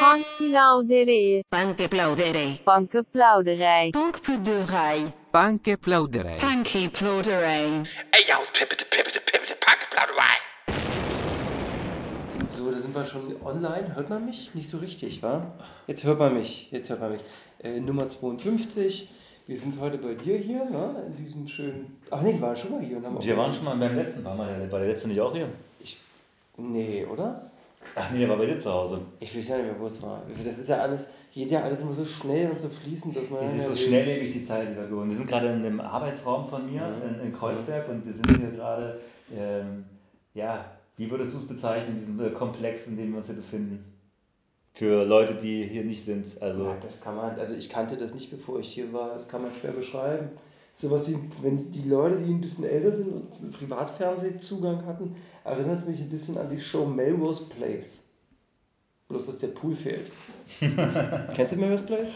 Bankplauderij. Bankplauderij. Bankenplauderij. Bankplauderij. Bankplauderij. Bankplauderij. Ey, aus pippete, pippete, pippete, Bankplauderei. So, da sind wir schon online. Hört man mich? Nicht so richtig, wa? Jetzt hört man mich. Jetzt hört man mich. Äh, Nummer 52. Wir sind heute bei dir hier, ne? In diesem schönen. Ach nee, wir waren schon mal hier. Und haben auch Wir waren schon mal beim letzten, war, mal, war der letzte nicht auch hier? Nee, oder? Ach nee, der war bei dir zu Hause. Ich weiß ja nicht mehr, wo es war. Das ist ja alles, geht ja alles immer so schnell und so fließend, dass man. Es ist so will. schnelllebig die Zeit, die wir gewonnen. Wir sind gerade in dem Arbeitsraum von mir Mhm. in, in Kreuzberg und wir sind hier gerade, ähm, ja, wie würdest du es bezeichnen, in diesem äh, Komplex, in dem wir uns hier befinden? Für Leute, die hier nicht sind. Also, Ja, das kann man, also ich kannte das nicht, bevor ich hier war, das kann man schwer beschreiben. Sowas wie, wenn die Leute, die ein bisschen älter sind und Privatfernsehzugang hatten, erinnert es mich ein bisschen an die Show Melrose Place. Bloß, dass der Pool fehlt. Kennst du Melrose Place?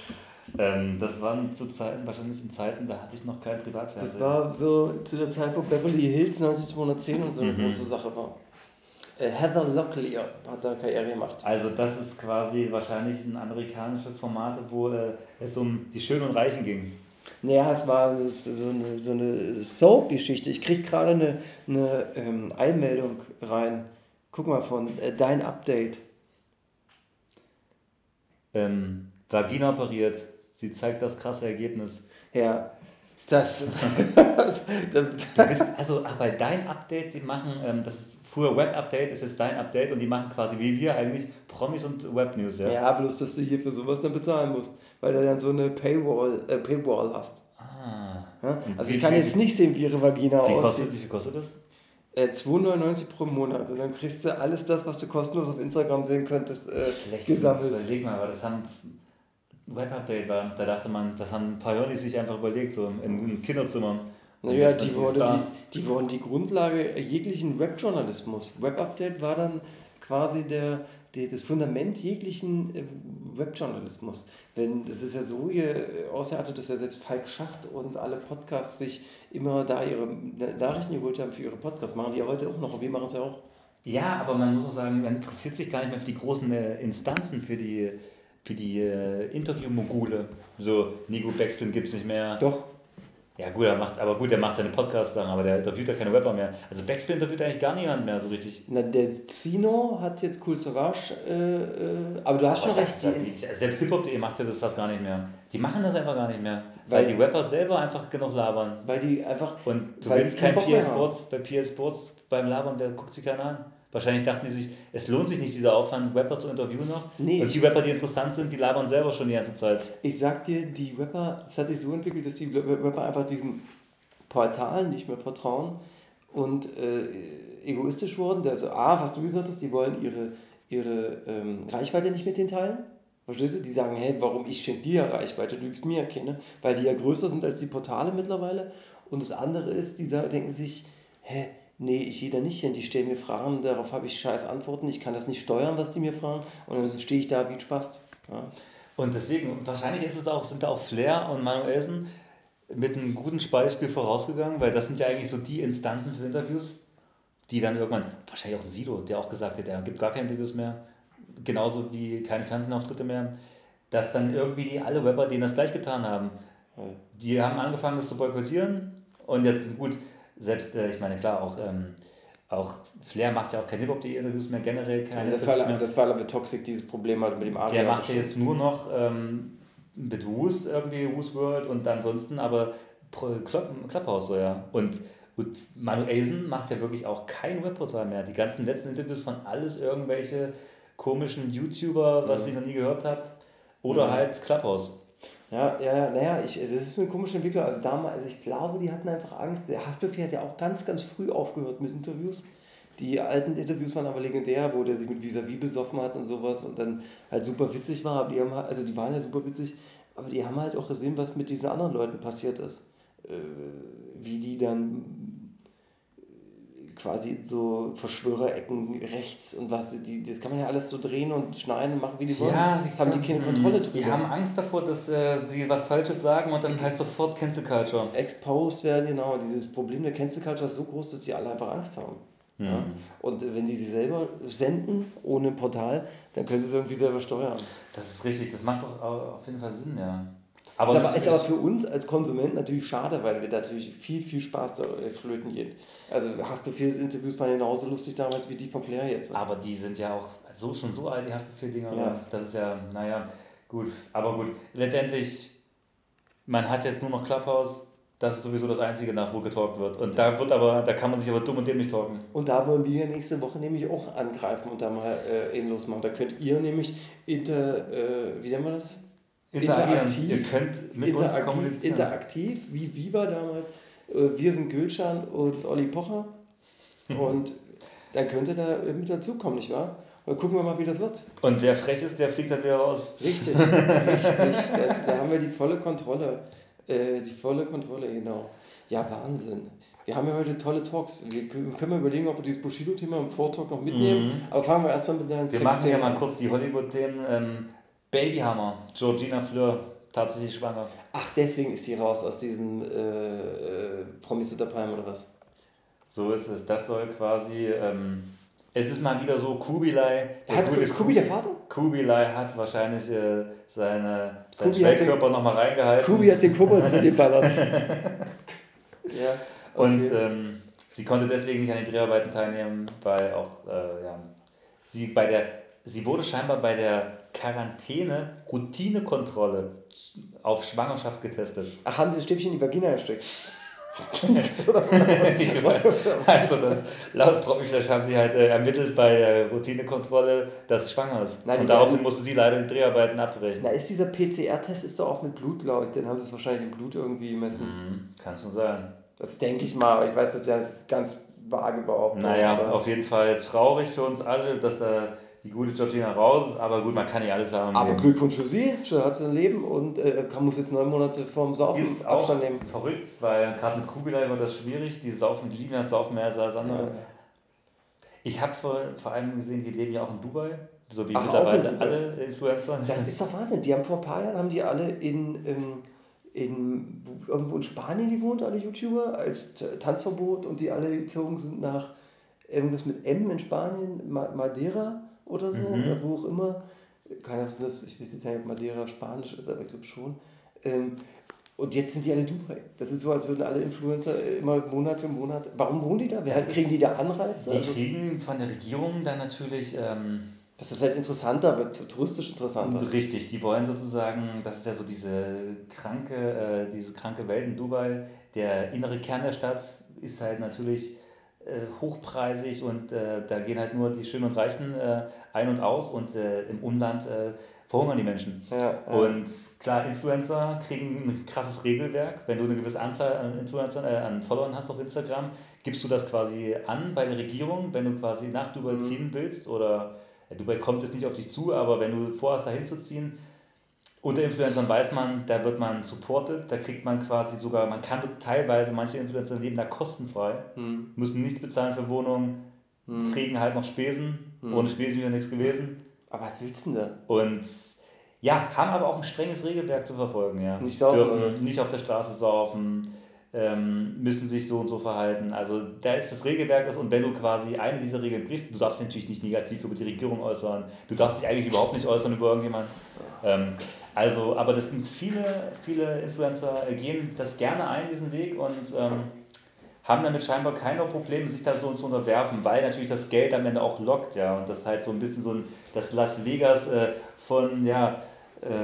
ähm, das waren zu Zeiten, wahrscheinlich in Zeiten, da hatte ich noch kein Privatfernsehen. Das war so zu der Zeit, wo Beverly Hills 90210 und so eine Mhm. große Sache war. Äh, Heather Locklear hat da Karriere gemacht. Also das ist quasi wahrscheinlich ein amerikanisches Format, wo äh, es um die Schönen und Reichen ging. Naja, es war so eine, so eine Soap-Geschichte. Ich krieg gerade eine, eine ähm, Einmeldung rein. Guck mal von äh, Dein Update. Ähm, Vagina operiert, sie zeigt das krasse Ergebnis. Ja, das. Du bist, also ach, bei dein Update, die machen, ähm, das früher Web-Update, ist jetzt dein Update und die machen quasi wie wir eigentlich Promis und Web-News, ja? ja, bloß, dass du hier für sowas dann bezahlen musst, weil du dann so eine Paywall, äh, Paywall hast. Ah. Ja? Also wie ich kann jetzt nicht sehen, wie ihre Vagina Wie, aussieht. kostet, wie viel kostet das? Äh, 2,99 pro Monat. Und dann kriegst du alles das, was du kostenlos auf Instagram sehen könntest, äh, Schlecht gesammelt. Überleg mal, aber das haben Web-Update war, da dachte man, das haben ein paar Jonis sich einfach überlegt, so im, im Kinderzimmer. Naja, die Stars. die, die wurden die Grundlage jeglichen Webjournalismus. Web-Update war dann quasi der, die, das Fundament jeglichen äh, Webjournalismus. Wenn, das ist ja so hier ausgeartet, dass ja selbst Falk Schacht und alle Podcasts sich immer da ihre Nachrichten geholt haben für ihre Podcasts. Machen die ja heute auch noch und wir machen es ja auch. Ja, aber man muss auch sagen, man interessiert sich gar nicht mehr für die großen äh, Instanzen, für die, für die äh, Interview-Mogule. So, Nico Backspin gibt es nicht mehr. Doch. Ja, gut, er macht, aber gut, er macht seine Podcasts-Sachen, aber der interviewt ja keine Rapper mehr. Also Backspin interviewt eigentlich gar niemand mehr so richtig. Na, der Zino hat jetzt Cool Savage, äh, äh, aber du hast schon Aber recht. das, die- selbst Hip-Hop.de macht ja das fast gar nicht mehr. Die machen das einfach gar nicht mehr. Weil- Weil, die Rapper selber einfach genug labern. Weil die einfach. Und du willst kein PS. Sports, bei PS Sports beim Labern, der guckt sich keiner an. Wahrscheinlich dachten die sich, es lohnt sich nicht, dieser Aufwand, Rapper zu interviewen noch. Nee, Und die Rapper, die interessant sind, die labern selber schon die ganze Zeit. Ich sag dir, die Rapper, es hat sich so entwickelt, dass die Rapper einfach diesen Portalen nicht mehr vertrauen und äh, egoistisch wurden. Also A, was du gesagt hast, die wollen ihre, ihre ähm, Reichweite nicht mit denen teilen. Verstehst du? Die sagen, hey, warum ich schenke dir ja Reichweite, du gibst mir keine, weil die ja größer sind als die Portale mittlerweile. Und das andere ist, die sagen, denken sich, hä, nee, ich gehe da nicht hin, die stellen mir Fragen, darauf habe ich scheiß Antworten, ich kann das nicht steuern, was die mir fragen. Und dann stehe ich da wie ein Spast. Ja. Und deswegen, wahrscheinlich ist es auch, sind da auch Flair und Manuelsen mit einem guten Beispiel vorausgegangen, weil das sind ja eigentlich so die Instanzen für Interviews, die dann irgendwann, wahrscheinlich auch Sido, der auch gesagt hat, er gibt gar keine Interviews mehr, genauso wie keine Fernsehauftritte mehr, dass dann irgendwie die, alle Rapper denen das gleich getan haben. Die haben angefangen, das zu boykottieren und jetzt, gut, selbst, äh, ich meine, klar, auch, ähm, auch Flair macht ja auch keine Hip-Hop.de-Interviews mehr, generell keine das, war, mehr. das war aber Toxic, dieses Problem halt mit dem Adrian. Der macht ja jetzt nur noch ähm, mit Who's irgendwie, Who's World und ansonsten aber Clubhouse so, ja. Und, und Manuelsen macht ja wirklich auch kein Webportal mehr. Die ganzen letzten Interviews von alles irgendwelche komischen YouTuber, was Mhm. ich noch nie gehört habe. Oder Mhm. halt Clubhouse. Ja, ja, ja, naja, ich, das ist eine komische Entwicklung. Also damals, also ich glaube, die hatten einfach Angst. Der Haftbefehl hat ja auch ganz, ganz früh aufgehört mit Interviews. Die alten Interviews waren aber legendär, wo der sich mit Vis-a-vis besoffen hat und sowas und dann halt super witzig war. Aber die haben also die waren ja super witzig, aber die haben halt auch gesehen, was mit diesen anderen Leuten passiert ist. Äh, wie die dann quasi so Verschwörerecken rechts und was, die, das kann man ja alles so drehen und schneiden und machen, wie die wollen. das haben die keine Kontrolle drüber. Die haben Angst davor, dass äh, sie was Falsches sagen und dann heißt sofort Cancel Culture. exposed werden, genau. Dieses Problem der Cancel Culture ist so groß, dass die alle einfach Angst haben. Ja? Und äh, wenn die sie selber senden, ohne Portal, dann können sie es irgendwie selber steuern. Das ist richtig, das macht doch au- auf jeden Fall Sinn, ja. Aber ist, aber, ist aber für uns als Konsument natürlich schade, weil wir natürlich viel, viel Spaß da äh, flöten gehen. Also Haftbefehlsinterviews waren genauso lustig damals wie die von Flair jetzt. Aber die sind ja auch so schon so alt, die Haftbefehl-Dinger. Ja. Das ist ja, naja, gut. Aber gut, letztendlich, man hat jetzt nur noch Clubhouse. Das ist sowieso das Einzige, nach wo getalkt wird. Und da wird aber, da kann man sich aber dumm und dämlich talken. Und da wollen wir nächste Woche nämlich auch angreifen und da mal äh, eben losmachen. Da könnt ihr nämlich inter, äh, wie nennen wir das? Interagieren. Ihr könnt mit uns interaktiv, kommunizieren. interaktiv, wie Viva damals. Äh, wir sind Gülschan und Olli Pocher. Und dann könnt ihr da mit dazukommen, nicht wahr? Und dann gucken wir mal, wie das wird. Und wer frech ist, der fliegt halt wieder raus. Richtig, richtig. Das, da haben wir die volle Kontrolle. Äh, die volle Kontrolle, genau. Ja, Wahnsinn. Wir haben ja heute tolle Talks. Wir können wir überlegen, ob wir dieses Bushido-Thema im Vortalk noch mitnehmen. Aber fangen wir erstmal mit deinen Wir machen ja mal kurz die Hollywood-Themen. Ähm, Babyhammer, Georgina Fleur, tatsächlich schwanger. Ach, deswegen ist sie raus aus diesem äh, äh, Promis unter Palmen oder was? So ist es. Das soll quasi. Ähm, es ist mal wieder so, Kubilai. Hat gute ist Kubi der Vater? Kubilai hat wahrscheinlich äh, seine, seinen Kubi Schwellkörper nochmal reingehalten. Kubi hat den Kobold mit dem Ballern. ja. Und okay. ähm, sie konnte deswegen nicht an den Dreharbeiten teilnehmen, weil auch äh, ja, sie bei der sie wurde scheinbar bei der Quarantäne Routinekontrolle auf Schwangerschaft getestet. Ach, haben sie das Stäbchen in die Vagina gesteckt? also das laut Promiflash haben sie halt äh, ermittelt bei der Routinekontrolle, dass sie schwanger ist. Nein, Und daraufhin werden- musste sie leider die Dreharbeiten abbrechen. Na, ist dieser PCR-Test ist doch auch mit Blut, glaube ich. Den haben sie es wahrscheinlich im Blut irgendwie gemessen. Mhm, kann schon sein. Das denke ich mal, aber ich weiß das ja ganz vage behaupten. Naja, aber auf jeden Fall traurig für uns alle, dass da die gute Georgina raus aber gut, man kann nicht alles haben. aber. Glückwunsch für sie, sie hat sein Leben und äh, muss jetzt neun Monate vorm Saufen Ist auch Abstand nehmen. verrückt, weil gerade mit Kubilai war das schwierig. Die saufen, die lieben das Saufen mehr als alles andere. Ja. Ich habe vor, vor allem gesehen, die leben ja auch in Dubai, so wie Ach, mittlerweile in alle Influencer. Das ist doch Wahnsinn. Die haben vor ein paar Jahren haben die alle in, ähm, in wo- irgendwo in Spanien gewohnt, alle YouTuber, als Tanzverbot und die alle gezogen sind nach irgendwas mit M in Spanien, Ma Madeira oder so, Mhm. oder wo auch immer. Keine Ahnung, das, ich weiß jetzt nicht, ob Madeira Spanisch ist, aber ich glaube schon. Ähm, und jetzt sind die alle in Dubai. Das ist so, als würden alle Influencer immer Monat für Monat. Warum wohnen die da? Wer, Das kriegen die da Anreize? Die Also, kriegen von der Regierung dann natürlich ähm, dass das halt interessanter wird, touristisch interessanter. richtig. Die wollen sozusagen, das ist ja so diese kranke, äh, diese kranke Welt in Dubai. Der innere Kern der Stadt ist halt natürlich hochpreisig und äh, da gehen halt nur die Schönen und Reichen äh, ein und aus und äh, im Umland äh, verhungern die Menschen. Ja, ja. Und klar, Influencer kriegen ein krasses Regelwerk. Wenn du eine gewisse Anzahl an Influencern, äh, an Followern hast auf Instagram, gibst du das quasi an bei der Regierung, wenn du quasi nach Dubai Mhm. ziehen willst oder ja, Dubai kommt jetzt nicht auf dich zu, aber wenn du vorhast, da hinzuziehen, unter Influencern weiß man, da wird man supported, da kriegt man quasi sogar, man kann teilweise, manche Influencer leben da kostenfrei, Hm. müssen nichts bezahlen für Wohnungen, Hm. kriegen halt noch Spesen, ohne Spesen wäre nichts gewesen. Aber was willst du denn da? Und ja, haben aber auch ein strenges Regelwerk zu verfolgen, ja. Nicht saufen? Dürfen nicht auf der Straße saufen, ähm, müssen sich so und so verhalten. Also da ist das Regelwerk und wenn du quasi eine dieser Regeln brichst, du darfst dich natürlich nicht negativ über die Regierung äußern, du darfst dich eigentlich überhaupt nicht äußern über irgendjemanden. Ähm, also, aber das sind viele, viele Influencer äh, gehen das gerne ein, diesen Weg und ähm, haben damit scheinbar keine Probleme, sich da so zu unterwerfen, weil natürlich das Geld am Ende auch lockt, ja, und das halt so ein bisschen so ein, das Las Vegas äh, von, ja,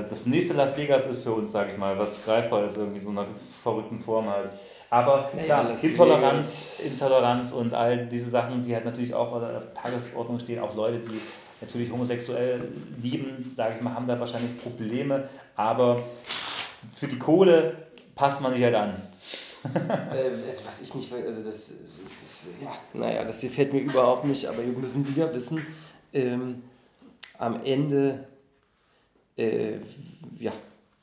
das nächste Las Vegas ist für uns, sag ich mal, was greifbar ist, irgendwie in so einer verrückten Form halt. Aber Naja, klar, Intoleranz, Intoleranz und all diese Sachen, die halt natürlich auch auf der Tagesordnung stehen, auch Leute, die natürlich homosexuell lieben, sage ich mal, haben da wahrscheinlich Probleme, aber für die Kohle passt man sich halt an. Äh, also was ich nicht also das ist ja, naja, das gefällt mir überhaupt nicht, aber wir müssen wieder wissen, ähm, am Ende, äh, ja,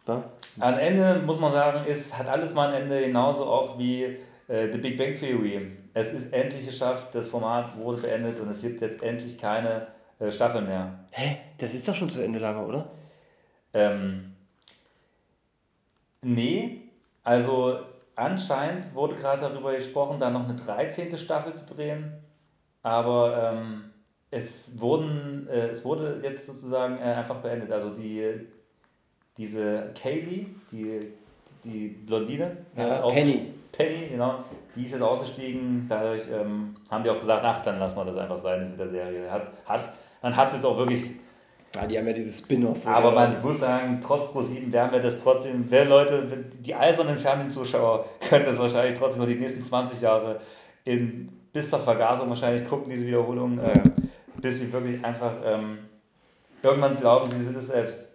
wa? Am Ende muss man sagen, es hat alles mal ein Ende, genauso auch wie äh, The Big Bang Theory. Es ist endlich geschafft, das Format wurde beendet und es gibt jetzt endlich keine äh, Staffel mehr. hä, das ist doch schon zu Ende lange, oder? Ähm, nee, also anscheinend wurde gerade darüber gesprochen, da noch eine 13. Staffel zu drehen. aber ähm, es, wurden, äh, es wurde jetzt sozusagen äh, einfach beendet. Also die, diese Kaylee, die, die Blondine, Ja, ist ausgestiegen- Penny. Penny, genau, die ist jetzt ausgestiegen. Dadurch ähm, haben die auch gesagt, ach, dann lassen wir das einfach sein jetzt mit der Serie. Hat, hat, man hat es jetzt auch wirklich Ja, die haben ja dieses Spin-off. aber man muss sagen, trotz Pro7 werden wir das trotzdem, wer Leute, die eisernen Fernsehzuschauer können das wahrscheinlich trotzdem noch die nächsten 20 Jahre in, bis zur Vergasung wahrscheinlich gucken, diese Wiederholungen, äh, Ja. Bis sie wirklich einfach ähm, irgendwann glauben, sie sind es selbst.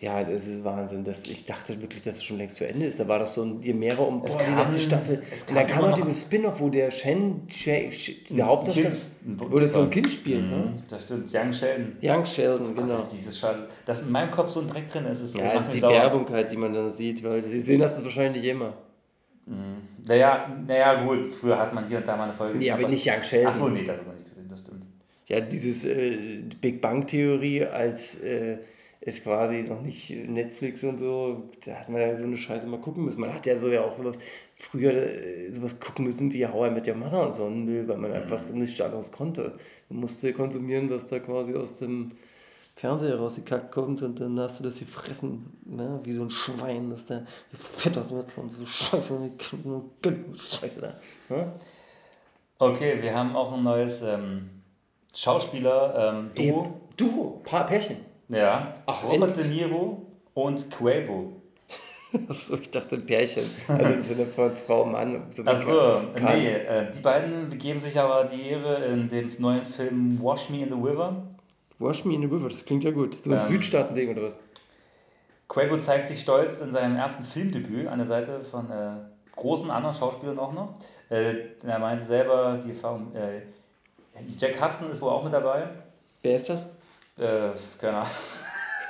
Ja, das ist Wahnsinn. Das, ich dachte wirklich, dass es schon längst zu Ende ist. Da war das so ein je mehrere um Es boah, die kam- letzte Staffel. es Und dann kam noch dieses Spin-off, wo der Shen, Shen, Shen der Hauptdarsteller, wo das so ein Kind. Spielt. Ne? Mhm, das stimmt, Young Sheldon. Young Sheldon, genau. Das ist dieses Scheiße, dass in meinem Kopf so ein Dreck drin ist. ist Ja, macht das ist die sauer. Werbung halt, die man dann sieht, weil wir sehen das wahrscheinlich immer. Naja, naja, gut, früher hat man hier und da mal eine Folge Nee, gesehen, aber nicht Young Sheldon. Achso, nee, das hat man nicht gesehen, das stimmt. Ja, dieses äh, Big Bang Theorie als äh, ist quasi noch nicht Netflix und so, da hat man ja so eine Scheiße mal gucken müssen. Man hat ja so ja auch sowas früher äh, sowas gucken müssen wie How I Met Your Mother und so ein Müll, weil man einfach nichts anderes konnte. Man musste konsumieren, was da quasi aus dem Fernseher rausgekackt kommt und dann hast du das gefressen, ne? wie so ein Schwein, das da gefüttert wird von so Scheiße, Scheiße da. Ne? Okay, wir haben auch ein neues ähm, Schauspieler, ähm, Duo. Du, Paar Pärchen. Ja, Ach, Robert. De Niro und Quavo. Achso, ich dachte ein Pärchen. Also im Sinne von Frau, Mann. So Achso, nee, äh, die beiden begeben sich aber die Ehre in dem neuen Film Wash Me in the River. Wash me in the river, das klingt ja gut. So ein Ähm. Südstaaten-Ding oder was? Quavo zeigt sich stolz in seinem ersten Filmdebüt an der Seite von äh, großen anderen Schauspielern auch noch. Äh, er meinte selber, die Erfahrung, äh, Jack Hudson ist wohl auch mit dabei. Wer ist das? Äh, keine Ahnung.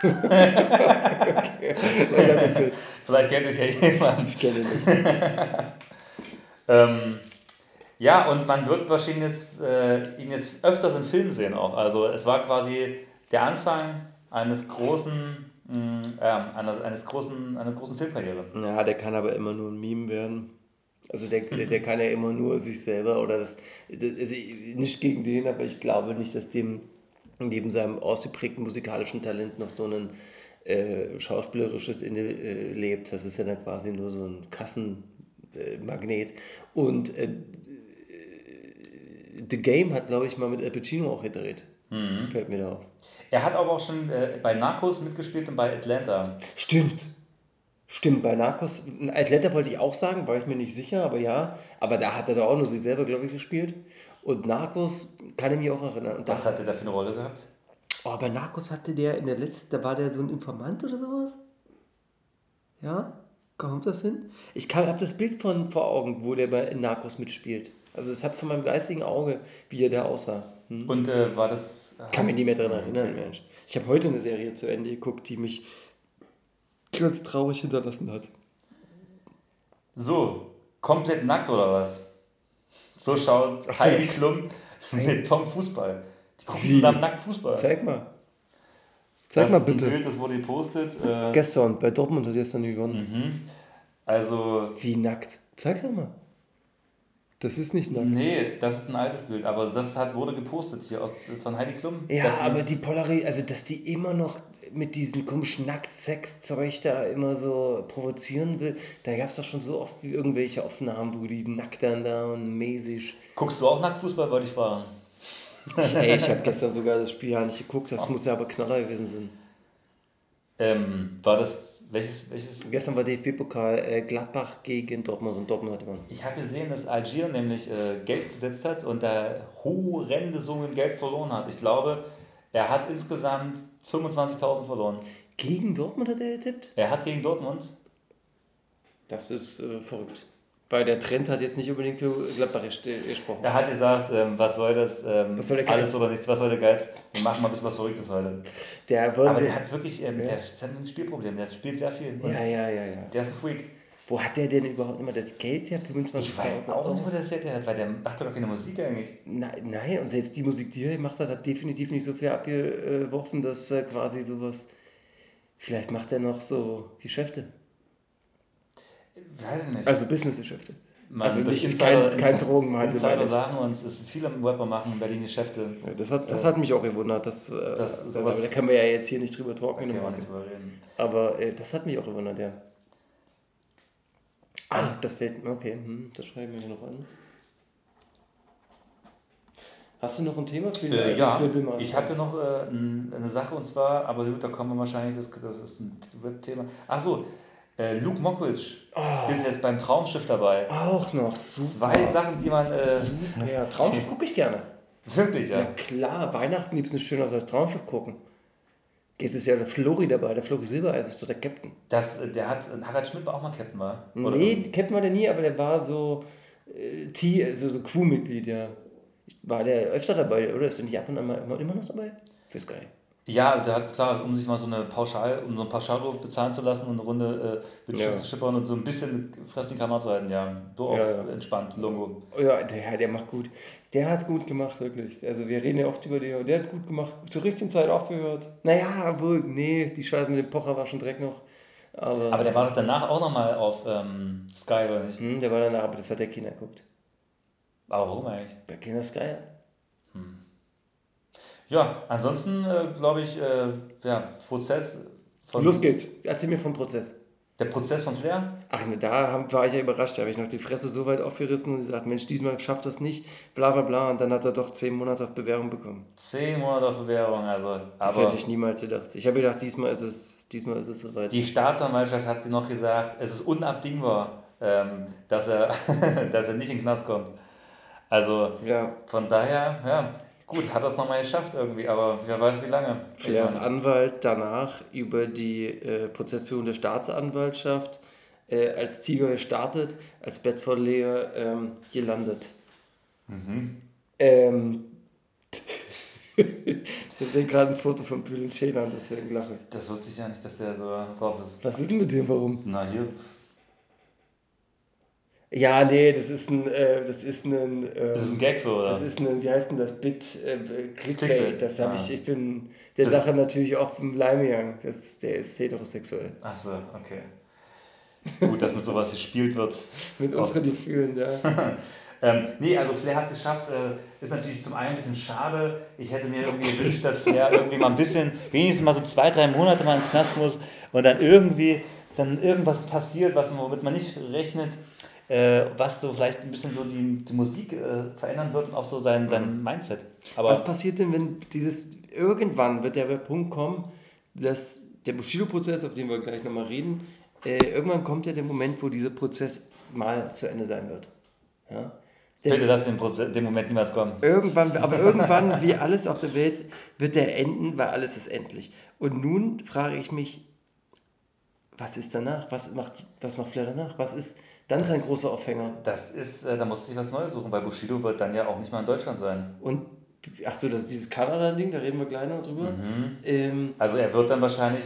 ich Vielleicht kennt es ja jemand. kenne ihn nicht. Ähm, ja, und man wird wahrscheinlich jetzt, äh, ihn jetzt öfters in Filmen sehen auch. Also es war quasi der Anfang eines großen, mh, äh, eines, eines großen, einer großen Filmkarriere. Ja, der kann aber immer nur ein Meme werden. Also der, der, kann ja immer nur sich selber oder das, das also nicht gegen den, aber ich glaube nicht, dass dem neben seinem ausgeprägten musikalischen Talent noch so ein äh, schauspielerisches Inne äh, lebt. Das ist ja dann quasi nur so ein Kassenmagnet. Äh. Und äh, The Game hat, glaube ich, mal mit Al Pacino auch gedreht. Fällt mir da auf. Er hat aber auch schon äh, bei Narcos mitgespielt und bei Atlanta. Stimmt. Stimmt, bei Narcos, Atlanta wollte ich auch sagen, war ich mir nicht sicher, aber ja. Aber da hat er da auch nur sich selber, glaube ich, gespielt. Und Narcos kann ich mich auch erinnern. Und da, Was hat er da für eine Rolle gehabt? oh, bei Narcos hatte der in der letzten, da war der so ein Informant oder sowas? Ja? Kommt das hin? Ich habe das Bild von vor Augen, wo der bei Narcos mitspielt. Also das hat von meinem geistigen Auge, wie er da aussah. Hm? Und äh, war das. Kann mich nicht mehr daran erinnern, Mensch. Ich habe heute eine Serie zu Ende geguckt, die mich ganz traurig hinterlassen hat. So, komplett nackt oder was? So schaut Ach. Heidi Klum mit Tom Fußball. Die gucken Wie? zusammen nackt Fußball. Zeig mal. Zeig das mal ist ein bitte. Bild, das wurde gepostet. Äh, Gestern, bei Dortmund hat gestern gewonnen. mhm. Also, Wie nackt? Zeig doch mal. Das ist nicht nackt. nee, das ist ein altes Bild, aber das hat, wurde gepostet hier aus, von Heidi Klum. Ja, aber die Polari, also dass die immer noch mit diesem komischen Nackt-Sex-Zeug da immer so provozieren will, da gab es doch schon so oft wie irgendwelche Aufnahmen, wo die nackt dann da und mäßig. Guckst du auch nackt Fußball, wollte ich fragen. Ich, ey, ich habe gestern sogar das Spiel ja nicht geguckt, das muss ja aber Knaller gewesen sein. Ähm, war das, welches, welches? Gestern war DFB-Pokal äh, Gladbach gegen Dortmund und Dortmund hatte man. Ich habe gesehen, dass Algier nämlich äh, Geld gesetzt hat und da horrende Summen Geld verloren hat. Ich glaube, er hat insgesamt 25.000 verloren. Gegen Dortmund hat er getippt? Er hat gegen Dortmund Das ist äh, verrückt. Weil der Trend hat jetzt nicht unbedingt für Gladbach gest- gesprochen. Er hat gesagt, ähm, was soll das, ähm, Was soll der alles Geiz? oder nichts, was soll der Geiz? Wir machen mal ein bisschen was Verrücktes heute. Der würde, Aber der hat wirklich, ähm, Ja. der hat ein Spielproblem, der spielt sehr viel. Ja, ja, ja, ja. Der ist ein Freak. Wo hat der denn überhaupt immer das Geld her? 25.000 Ich weiß auch nicht, wo der das jetzt her hat, weil der macht doch keine Musik eigentlich. Nein, nein, und selbst die Musik, die er gemacht hat, hat definitiv nicht so viel abgeworfen, dass er quasi sowas. Vielleicht macht er noch so Geschäfte. Weiß ich nicht. Also Business-Geschäfte. man Also durch nicht kein- kein Drogenhandel, Insider sagen uns, es viele Rapper machen in Berlin Geschäfte. Ja, das, hat, das hat mich auch gewundert. Das, äh, Das- sowas- aber da können wir ja jetzt hier nicht drüber talken. Können in wir nicht drüber reden. Aber äh, das hat mich auch gewundert, ja. Ah, das fällt mir, okay, hm, das schreibe ich mir hier noch an. Hast du noch ein Thema für Äh, den ja, ich habe hier noch äh, eine Sache und zwar, aber gut, da kommen wir wahrscheinlich, das, das ist ein Webthema. Achso, äh, Luke Mockridge Oh. ist jetzt beim Traumschiff dabei. Auch noch super. Zwei Sachen, die man äh, Super. Ja, Traumschiff gucke ich gerne. wirklich, Ja ja. klar, Weihnachten gibt es nichts Schöneres als Traumschiff gucken. Jetzt ist ja der Flori dabei, der Flori Silbereis ist doch der Captain. Das, äh, der hat, Harald Schmidt war auch mal Captain, war? Oder? Nee, kennt man den nie, aber der war so, äh, T, so, so Crewmitglied, ja. War der öfter dabei, oder? Ist der nicht ab und an mal immer noch dabei? Ich weiß gar nicht. Ja, der hat klar, um sich mal so eine Pauschal, um so ein Pauschalurlaub bezahlen zu lassen und eine Runde äh, mit Ja. Schiff zu schippern und so ein bisschen Fress den Kamera zu halten, ja. So auf Ja, ja. entspannt, Longo. Ja, der, der macht gut. Der hat gut gemacht, wirklich. Also wir reden ja oft über den, der hat gut gemacht. Zur richtigen Zeit aufgehört. Naja, obwohl, nee, die Scheiße mit dem Pocher war schon Dreck noch. Aber, Aber der war doch danach auch nochmal auf ähm, Sky, oder nicht? hm, der war danach, aber das hat der Kinder geguckt. Aber warum eigentlich? Bei Kinder ist geil. Ja, ansonsten äh, glaube ich, äh, ja, Prozess von. Los geht's. Erzähl mir vom Prozess. Der Prozess von Flair? Ach ne, da war ich ja überrascht. Da habe ich noch die Fresse so weit aufgerissen und gesagt, Mensch, diesmal schafft das nicht, bla bla bla. Und dann hat er doch zehn Monate auf Bewährung bekommen. Zehn Monate auf Bewährung, also. Das hätte ich niemals gedacht. Ich habe gedacht, diesmal ist es, diesmal ist es soweit. die Staatsanwaltschaft hat noch gesagt, es ist unabdingbar, ähm, dass, er, dass er nicht in den Knast kommt. Also Ja, von daher, ja, gut, hat das nochmal geschafft irgendwie, aber wer weiß wie lange. Ich meine, Anwalt danach über die äh, Prozessführung der Staatsanwaltschaft äh, als Tiger gestartet, als Bettvorleger ähm, gelandet. Mhm. Ähm, wir sehen gerade ein Foto von Bülent Ceylan, deswegen lache ich. Das wusste ich ja nicht, dass der so drauf ist. Was ist denn mit dem, warum? Na hier, Ja, nee, das ist ein, äh, das ist ein, ähm, ist es ein Gag so, oder? das ist ein, wie heißt denn das, Bit, äh, Clickbait, Clickbait, das habe ah. ich, ich bin der Das- Sache natürlich auch im Leim gegangen, das, der ist heterosexuell. Achso, okay. Gut, dass mit sowas gespielt wird. Mit unseren Gefühlen, ja. Ähm, nee, also Flair hat es geschafft. Äh, ist natürlich zum einen ein bisschen schade. Ich hätte mir irgendwie gewünscht, dass Flair irgendwie mal ein bisschen, wenigstens mal so zwei, drei Monate mal in den Knast muss und dann irgendwie dann irgendwas passiert, was man, womit man nicht rechnet, äh, was so vielleicht ein bisschen so die, die Musik äh, verändern wird und auch so sein, sein Mindset. Aber Was passiert denn, wenn dieses, irgendwann wird der Punkt kommen, dass der Bushido-Prozess, auf den wir gleich nochmal reden, äh, irgendwann kommt ja der Moment, wo dieser Prozess mal zu Ende sein wird. Ja? Könnte das in Proze- dem Moment niemals kommen. Irgendwann, aber irgendwann, wie alles auf der Welt, wird der enden, weil alles ist endlich. Und nun frage ich mich, was ist danach? Was macht, was macht Flair danach? Was ist dann Das- großer Aufhänger? Das ist, äh, da muss ich was Neues suchen, weil Bushido wird dann ja auch nicht mal in Deutschland sein. Und, ach so, das ist dieses Kanada-Ding, da reden wir gleich noch drüber. Mhm. Ähm, Also er wird dann wahrscheinlich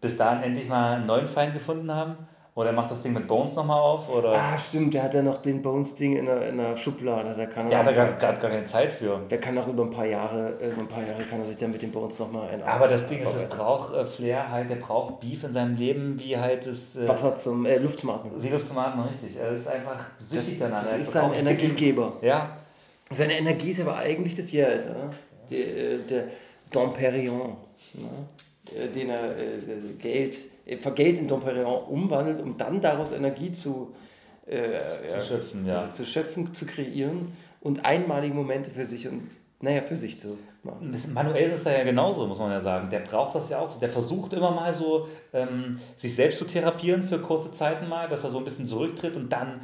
bis dahin endlich mal einen neuen Feind gefunden haben. Oder er macht das Ding mit Bones nochmal auf. Oder ah, stimmt, der hat ja noch den Bones-Ding in der, in der Schublade. Da kann der er, hat da gerade gar keine Zeit für. der kann auch über ein paar Jahre, äh, über ein paar Jahre kann er sich dann mit den Bones nochmal ein. Aber das Ding ist, es braucht äh, Flair halt, der braucht Beef in seinem Leben, wie halt das. Äh, Wasser zum, äh, Luft zum Atmen. wie Luft zum Atmen, richtig. Er ist einfach süchtig danach. Das ist sein Energiegeber. Ja, Seine Energie ist aber eigentlich das Geld, ja? der, der Domperion, ne? Äh, den er äh, Geld, äh, Geld in Domperion umwandelt, um dann daraus Energie zu, äh, zu ja, schöpfen, ja. zu schöpfen, zu kreieren und einmalige Momente für sich und, naja, für sich zu machen. Das Manuel ist da ja genauso, muss man ja sagen. Der braucht das ja auch so. Der versucht immer mal so, ähm, sich selbst zu therapieren für kurze Zeiten mal, dass er so ein bisschen zurücktritt und dann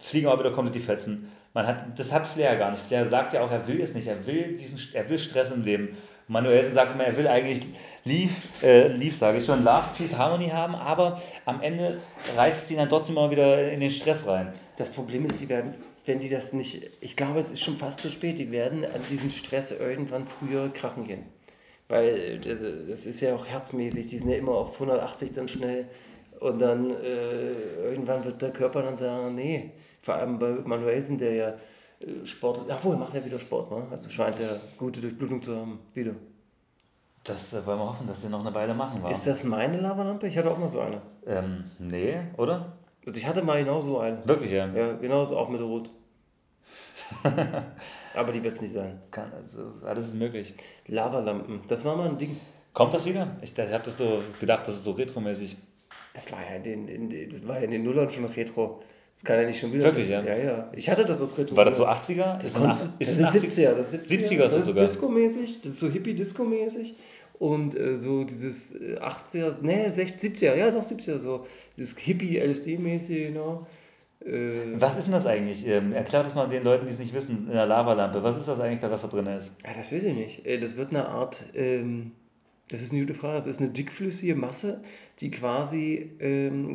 fliegen auch wieder komplett die Fetzen. Man hat, das hat Flair gar nicht. Flair sagt ja auch, er will es nicht. Er will, diesen, er will Stress im Leben. Manuelsen sagt immer, er will eigentlich Leave, äh, Leave sage ich schon, Love, Peace, Harmony haben, aber am Ende reißt es ihn dann trotzdem mal wieder in den Stress rein. Das Problem ist, die werden, wenn die das nicht, ich glaube, es ist schon fast zu spät, die werden an diesen Stress irgendwann früher krachen gehen. Weil das ist ja auch herzmäßig, die sind ja immer auf 180 dann schnell und dann äh, irgendwann wird der Körper dann sagen, nee, vor allem bei Manuelsen, der ja Sport, ach wohl, macht er wieder Sport, ne? also scheint er gute Durchblutung zu haben, wieder. Das äh, wollen wir hoffen, dass sie noch eine Weile machen. War. Ist das meine Lavalampe? Ich hatte auch mal so eine. ähm, nee, oder? Also ich hatte mal genau so einen. Wirklich, ja. Ja, genauso auch mit Rot. Aber die wird es nicht sein. Kann, also, alles ist möglich. Lavalampen, das war mal ein Ding. Kommt das wieder? Ich, ich habe das so gedacht, das ist so retromäßig. Das war ja in den, in den, das war ja in den Nullern schon noch Retro. Das kann ja nicht schon wieder. Wirklich, ja? Ja, ja. Ich hatte das aus Retro. War das so 80er? Das, Ist kommt, das, das, ist ist es ein 70er, das ist 70er. 70er ist das ist sogar. Disco-mäßig, das ist so Hippie-Disco-mäßig. Und äh, so dieses äh, 80er, ne, 60, 70er, ja doch 70er, so dieses Hippie-LSD-mäßig, genau. Äh, Was ist denn das eigentlich? Ähm, erklär das mal den Leuten, die es nicht wissen, in der Lavalampe. Was ist das eigentlich, da was da drin ist? Ja, das weiß ich nicht. Äh, Das wird eine Art, ähm, das ist eine gute Frage, das ist eine dickflüssige Masse, die quasi ähm,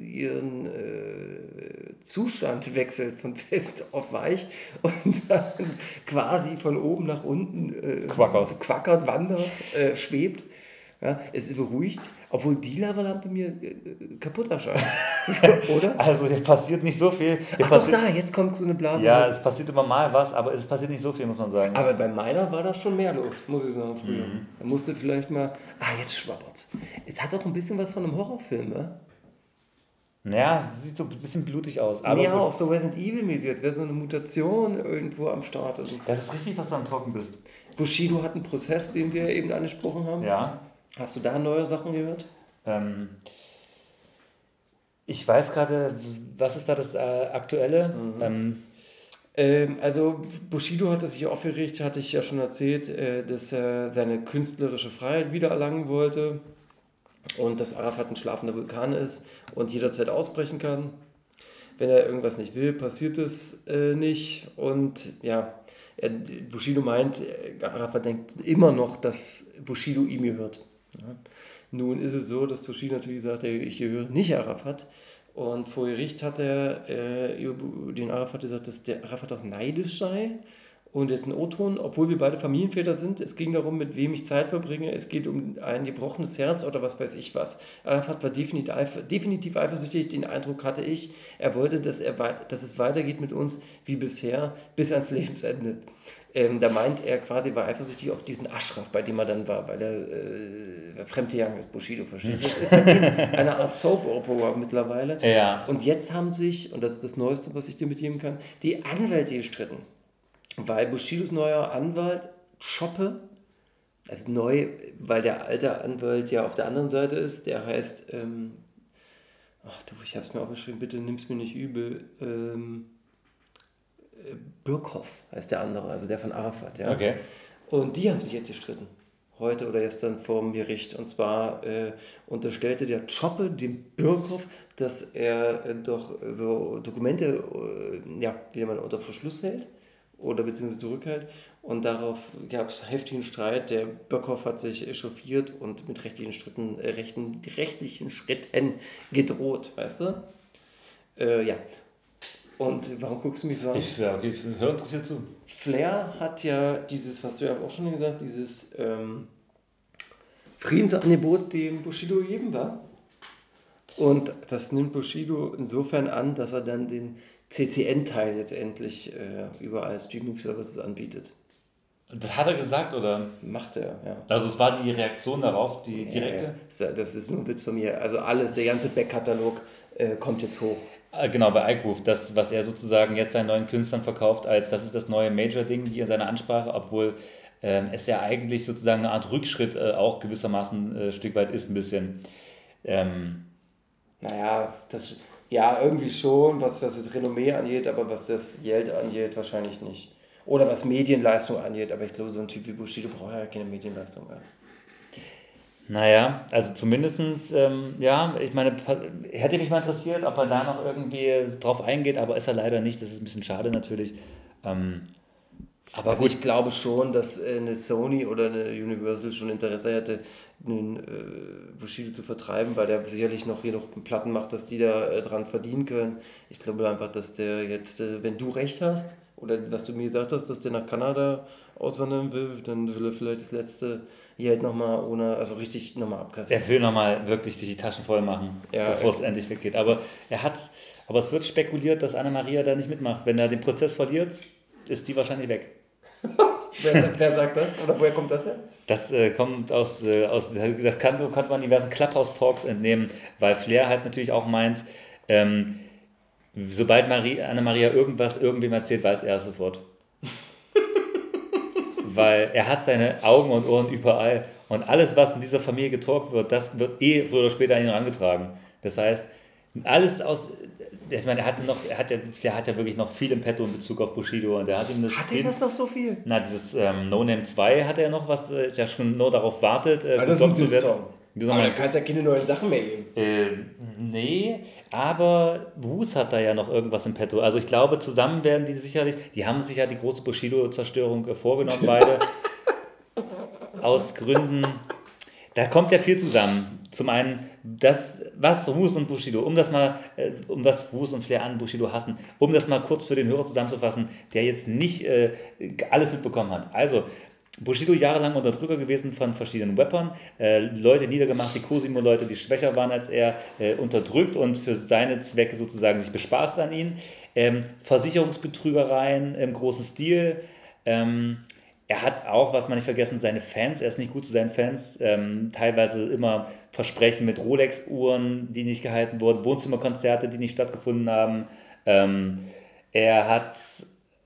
ihren äh, Zustand wechselt von fest auf weich und dann quasi von oben nach unten äh, Quackert. quackert, wandert, äh, schwebt. Ja, es ist beruhigt, obwohl die Lavalampe mir äh, kaputt erscheint. Oder? Also hier passiert nicht so viel. Hier Ach doch, da, jetzt kommt so eine Blase. ja, hoch. es passiert immer mal was, aber es passiert nicht so viel, muss man sagen. Aber bei meiner war das schon mehr los, muss ich sagen, früher. Mhm. Da musste vielleicht mal. Ah, jetzt schwappert's. Es hat auch ein bisschen was von einem Horrorfilm, ne? ja, es sieht so ein bisschen blutig aus. Aber ja, auch so Resident Evil-mäßig, als wäre so eine Mutation irgendwo am Start. Also das ist richtig, was du am Talken bist. Bushido hat einen Prozess, den wir eben angesprochen haben. Ja. Hast du da neue Sachen gehört? Ähm, ich weiß gerade, was ist da das äh, Aktuelle? Mhm. Ähm, Ähm, also Bushido hatte sich aufgeregt, hatte ich ja schon erzählt, äh, dass er seine künstlerische Freiheit wiedererlangen wollte und dass Arafat ein schlafender Vulkan ist und jederzeit ausbrechen kann. Wenn er irgendwas nicht will, passiert es äh, nicht. Und ja, Bushido meint, Arafat denkt immer noch, dass Bushido ihm gehört. Ja. Nun ist es so, dass Bushido natürlich sagt, ich gehöre nicht Arafat. Und vor Gericht hat er äh, den Arafat gesagt, dass der Arafat auch neidisch sei. Und jetzt ein O-Ton, obwohl wir beide Familienväter sind, es ging darum, mit wem ich Zeit verbringe. Es geht um ein gebrochenes Herz oder was weiß ich was. Arafat war definitiv, definitiv eifersüchtig, den Eindruck hatte ich. Er wollte, dass, er, dass es weitergeht mit uns wie bisher, bis ans Lebensende. Ähm, da meint er quasi, war eifersüchtig auf diesen Ashraf, bei dem er dann war, weil er äh, fremdgegangen ist, Bushido, verstehst du? Das ist ja eine Art Soap-Opera mittlerweile. Ja. Und jetzt haben sich, und das ist das Neueste, was ich dir mitgeben kann, die Anwälte gestritten. Weil Bushidos neuer Anwalt, Schoppe, also neu, weil der alte Anwalt ja auf der anderen Seite ist, der heißt, ähm, ach du, ich hab's mir aufgeschrieben, bitte nimm's mir nicht übel, ähm, äh, Birkhoff heißt der andere, also der von Arafat, ja. okay. Und die haben sich jetzt gestritten. Heute oder gestern vor dem Gericht. Und zwar äh, unterstellte der Choppe dem Birkhoff, dass er äh, doch so Dokumente, äh, ja, die man unter Verschluss hält oder beziehungsweise zurückhält. Und darauf gab es heftigen Streit. Der Birkhoff hat sich echauffiert und mit rechtlichen Schritten, äh, rechten, rechtlichen Schritten gedroht, weißt du? Äh, ja. Und warum guckst du mich so an? Ich, ja, okay, ich höre interessiert zu. Flair hat ja dieses, was du ja auch schon gesagt, dieses ähm, Friedensangebot dem Bushido gegeben war. Und das nimmt Bushido insofern an, dass er dann den CCN-Teil jetzt endlich äh, überall Streaming-Services anbietet. Das hat er gesagt, oder? Macht er, ja. Also es war die Reaktion darauf, die direkte? Ja, das ist nur ein Witz von mir. Also alles, der ganze Backkatalog äh, kommt jetzt hoch. Äh, Genau, bei iGroove, das, was er sozusagen jetzt seinen neuen Künstlern verkauft, als das ist das neue Major-Ding hier in seiner Ansprache, obwohl ähm, es ja eigentlich sozusagen eine Art Rückschritt äh, auch gewissermaßen äh, ein Stück weit ist, ein bisschen. Ähm, Naja, das, ja, irgendwie schon, was, was das Renommee angeht, aber was das Geld angeht, wahrscheinlich nicht. Oder was Medienleistung angeht, aber ich glaube, so ein Typ wie Bushido braucht ja keine Medienleistung mehr. Naja, also zumindestens, ähm, ja, ich meine, hätte mich mal interessiert, ob er da noch irgendwie drauf eingeht, aber ist er leider nicht, das ist ein bisschen schade natürlich. Ähm, aber Also gut, ich glaube schon, dass äh, eine Sony oder eine Universal schon Interesse hätte, einen äh, Bushido zu vertreiben, weil der sicherlich noch hier noch Platten macht, dass die da äh, dran verdienen können. Ich glaube einfach, dass der jetzt, äh, wenn du recht hast, oder was du mir gesagt hast, dass der nach Kanada auswandern will, dann will er vielleicht das letzte Geld nochmal ohne, also richtig nochmal abkassieren. er will nochmal wirklich sich die Taschen voll machen, Ja, bevor es endlich weggeht. Aber er hat, aber es wird spekuliert, dass Anna-Maria da nicht mitmacht. Wenn er den Prozess verliert, ist die wahrscheinlich weg. wer, wer sagt das? Oder woher kommt das her? Das äh, kommt aus, äh, aus das kann, konnte man diversen Clubhouse-Talks entnehmen, weil Flair halt natürlich auch meint, Ähm, sobald Marie, Anna-Maria irgendwas irgendwem erzählt, weiß er es sofort. Weil er hat seine Augen und Ohren überall. Und alles, was in dieser Familie getalkt wird, das wird eh früher oder später an ihn herangetragen. Das heißt, alles aus. Ich meine, er hatte noch, er hat ja, der hat ja wirklich noch viel im Petto in Bezug auf Bushido und er hat ihm das. Hat er das noch so viel? Na, dieses ähm, No Name 2 hat er noch, was äh, ja schon nur darauf wartet, äh, Ah, das ist zu werden. Wie soll Aber dann kannst du ja keine neuen Sachen mehr geben. äh, nee, aber Wus hat da ja noch irgendwas im Petto. Also ich glaube, zusammen werden die sicherlich, die haben sich ja die große Bushido-Zerstörung äh, vorgenommen, beide. aus Gründen, da kommt ja viel zusammen. Zum einen, das, was Wus und Bushido, um das mal, äh, um was Wus und Flair an Bushido hassen, um das mal kurz für den Hörer zusammenzufassen, der jetzt nicht äh, alles mitbekommen hat. Also, Bushido jahrelang Unterdrücker gewesen von verschiedenen Rappern, äh, Leute niedergemacht, die Cosimo-Leute, die schwächer waren als er, äh, unterdrückt und für seine Zwecke sozusagen sich bespaßt an ihn. Ähm, Versicherungsbetrügereien im großen Stil. Ähm, er hat auch, was man nicht vergessen, seine Fans, er ist nicht gut zu seinen Fans, ähm, teilweise immer Versprechen mit Rolex-Uhren, die nicht gehalten wurden, Wohnzimmerkonzerte, die nicht stattgefunden haben. Ähm, er hat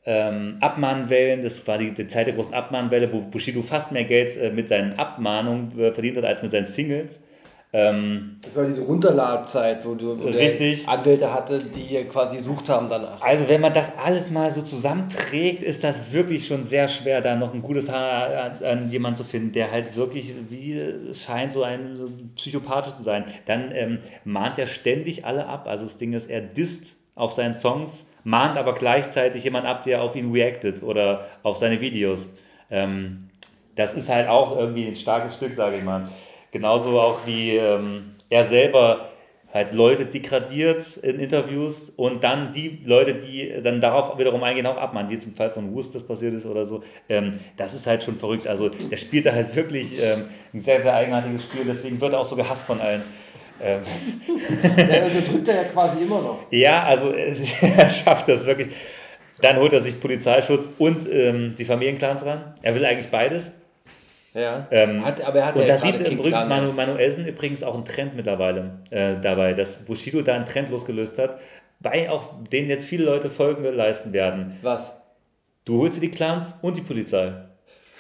ähm, Abmahnwellen, das war die, die Zeit der großen Abmahnwelle, wo Bushido fast mehr Geld äh, mit seinen Abmahnungen äh, verdient hat als mit seinen Singles. Ähm, Das war diese Runterladzeit, wo du wo Richtig. Anwälte hatte, die quasi gesucht haben danach. Also wenn man das alles mal so zusammenträgt, ist das wirklich schon sehr schwer, da noch ein gutes Haar an, an jemanden zu finden, der halt wirklich, wie es scheint, so ein so psychopathisch zu sein. Dann ähm, mahnt er ständig alle ab. Also das Ding ist, er disst auf seinen Songs, mahnt aber gleichzeitig jemand ab, der auf ihn reactet oder auf seine Videos. Ähm, das ist halt auch irgendwie ein starkes Stück, sage ich mal. Genauso auch wie ähm, er selber halt Leute degradiert in Interviews und dann die Leute, die dann darauf wiederum eingehen, auch abmahnen, wie zum Fall von Wust das passiert ist oder so. Ähm, das ist halt schon verrückt. Also der spielt da halt wirklich ähm, ein sehr, sehr eigenartiges Spiel, deswegen wird er auch so gehasst von allen. Ähm, Der unterdrückt er ja quasi immer noch. ja, also er schafft das wirklich. Dann holt er sich Polizeischutz und ähm, die Familienclans ran. Er will eigentlich beides. Ja. Ähm, hat, aber er hat Und ja da sieht übrigens Manu, Manuelsen übrigens auch einen Trend mittlerweile äh, dabei, dass Bushido da einen Trend losgelöst hat, bei auch denen jetzt viele Leute Folgen leisten werden. Was? Du holst dir die Clans und die Polizei.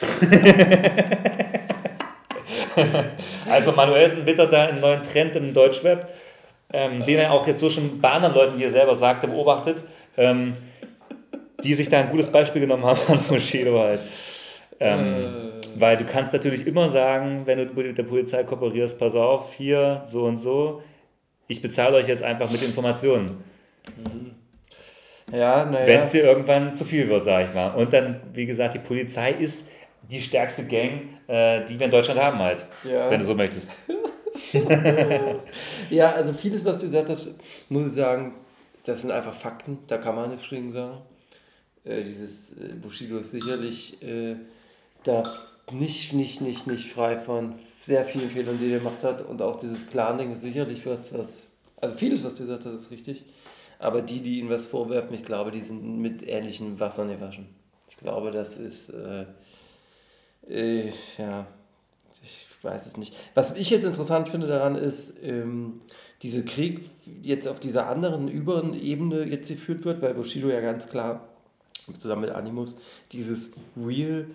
also Manuelsen wittert da einen neuen Trend im Deutschrap, ähm, den er auch jetzt so schon bei anderen Leuten, wie er selber sagte, beobachtet, ähm, die sich da ein gutes Beispiel genommen haben von Bushido halt. Ähm, Weil du kannst natürlich immer sagen, wenn du mit der Polizei kooperierst, pass auf, hier, so und so, ich bezahle euch jetzt einfach mit Informationen. Ja, naja. Wenn es dir irgendwann zu viel wird, sag ich mal. Und dann, wie gesagt, die Polizei ist die stärkste Gang, äh, die wir in Deutschland haben halt, Ja. wenn du so möchtest. Ja, also vieles, was du gesagt hast, muss ich sagen, das sind einfach Fakten, da kann man nichts gegen sagen. Äh, dieses äh, Bushido ist sicherlich äh, da nicht, nicht, nicht, nicht frei von sehr vielen Fehlern, die er gemacht hat. Und auch dieses Clan-Ding ist sicherlich was, was. Also vieles, was du gesagt hast, ist richtig. Aber die, die ihm was vorwerfen, ich glaube, die sind mit ähnlichen Wassern gewaschen. Ich glaube, das ist. Äh, äh, ja, ich weiß es nicht. Was ich jetzt interessant finde daran ist, ähm, dieser Krieg jetzt auf dieser anderen überen Ebene jetzt geführt wird, weil Bushido ja ganz klar zusammen mit Animus dieses Real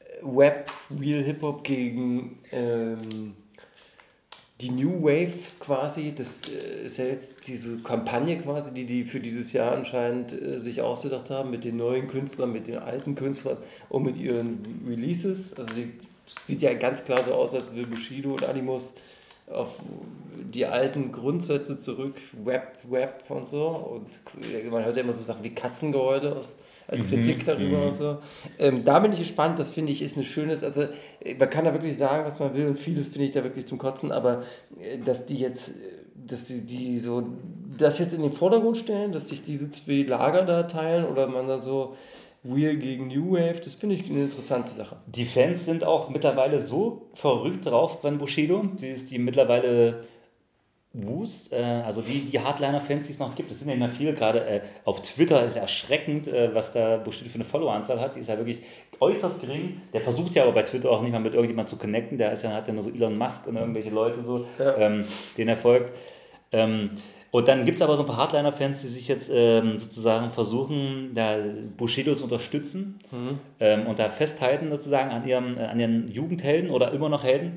äh, Web, Real Hip-Hop gegen ähm, die New Wave quasi, das äh, ist ja jetzt diese Kampagne quasi, die die für dieses Jahr anscheinend äh, sich ausgedacht haben mit den neuen Künstlern, mit den alten Künstlern und mit ihren Releases. Also die sieht ja ganz klar so aus, als will Bushido und Animus auf die alten Grundsätze zurück, Web, Web und so. Und man hört ja immer so Sachen wie Katzengeheule aus, als Kritik darüber und so. Ähm, da bin ich gespannt, das finde ich ist ein schönes, also äh, man kann da wirklich sagen, was man will und vieles finde ich da wirklich zum Kotzen, aber äh, dass die jetzt, äh, dass die, die so das jetzt in den Vordergrund stellen, dass sich diese zwei Lager da teilen oder man da so Real gegen New Wave, das finde ich eine interessante Sache. Die Fans sind auch mittlerweile so verrückt drauf beim Bushido, dieses, die mittlerweile Wus, äh, also die, die Hardliner-Fans, die es noch gibt, das sind ja immer viele, gerade äh, auf Twitter ist erschreckend, äh, was da Bushido für eine Followeranzahl hat, die ist ja wirklich äußerst gering. Der versucht ja aber bei Twitter auch nicht mal mit irgendjemand zu connecten, der ist ja, hat ja nur so Elon Musk und irgendwelche Leute so, Ja. ähm, denen er folgt. Ähm, Und dann gibt es aber so ein paar Hardliner-Fans, die sich jetzt ähm, sozusagen versuchen, da Bushido zu unterstützen ähm, und da festhalten sozusagen an ihrem, äh, an ihren Jugendhelden oder immer noch Helden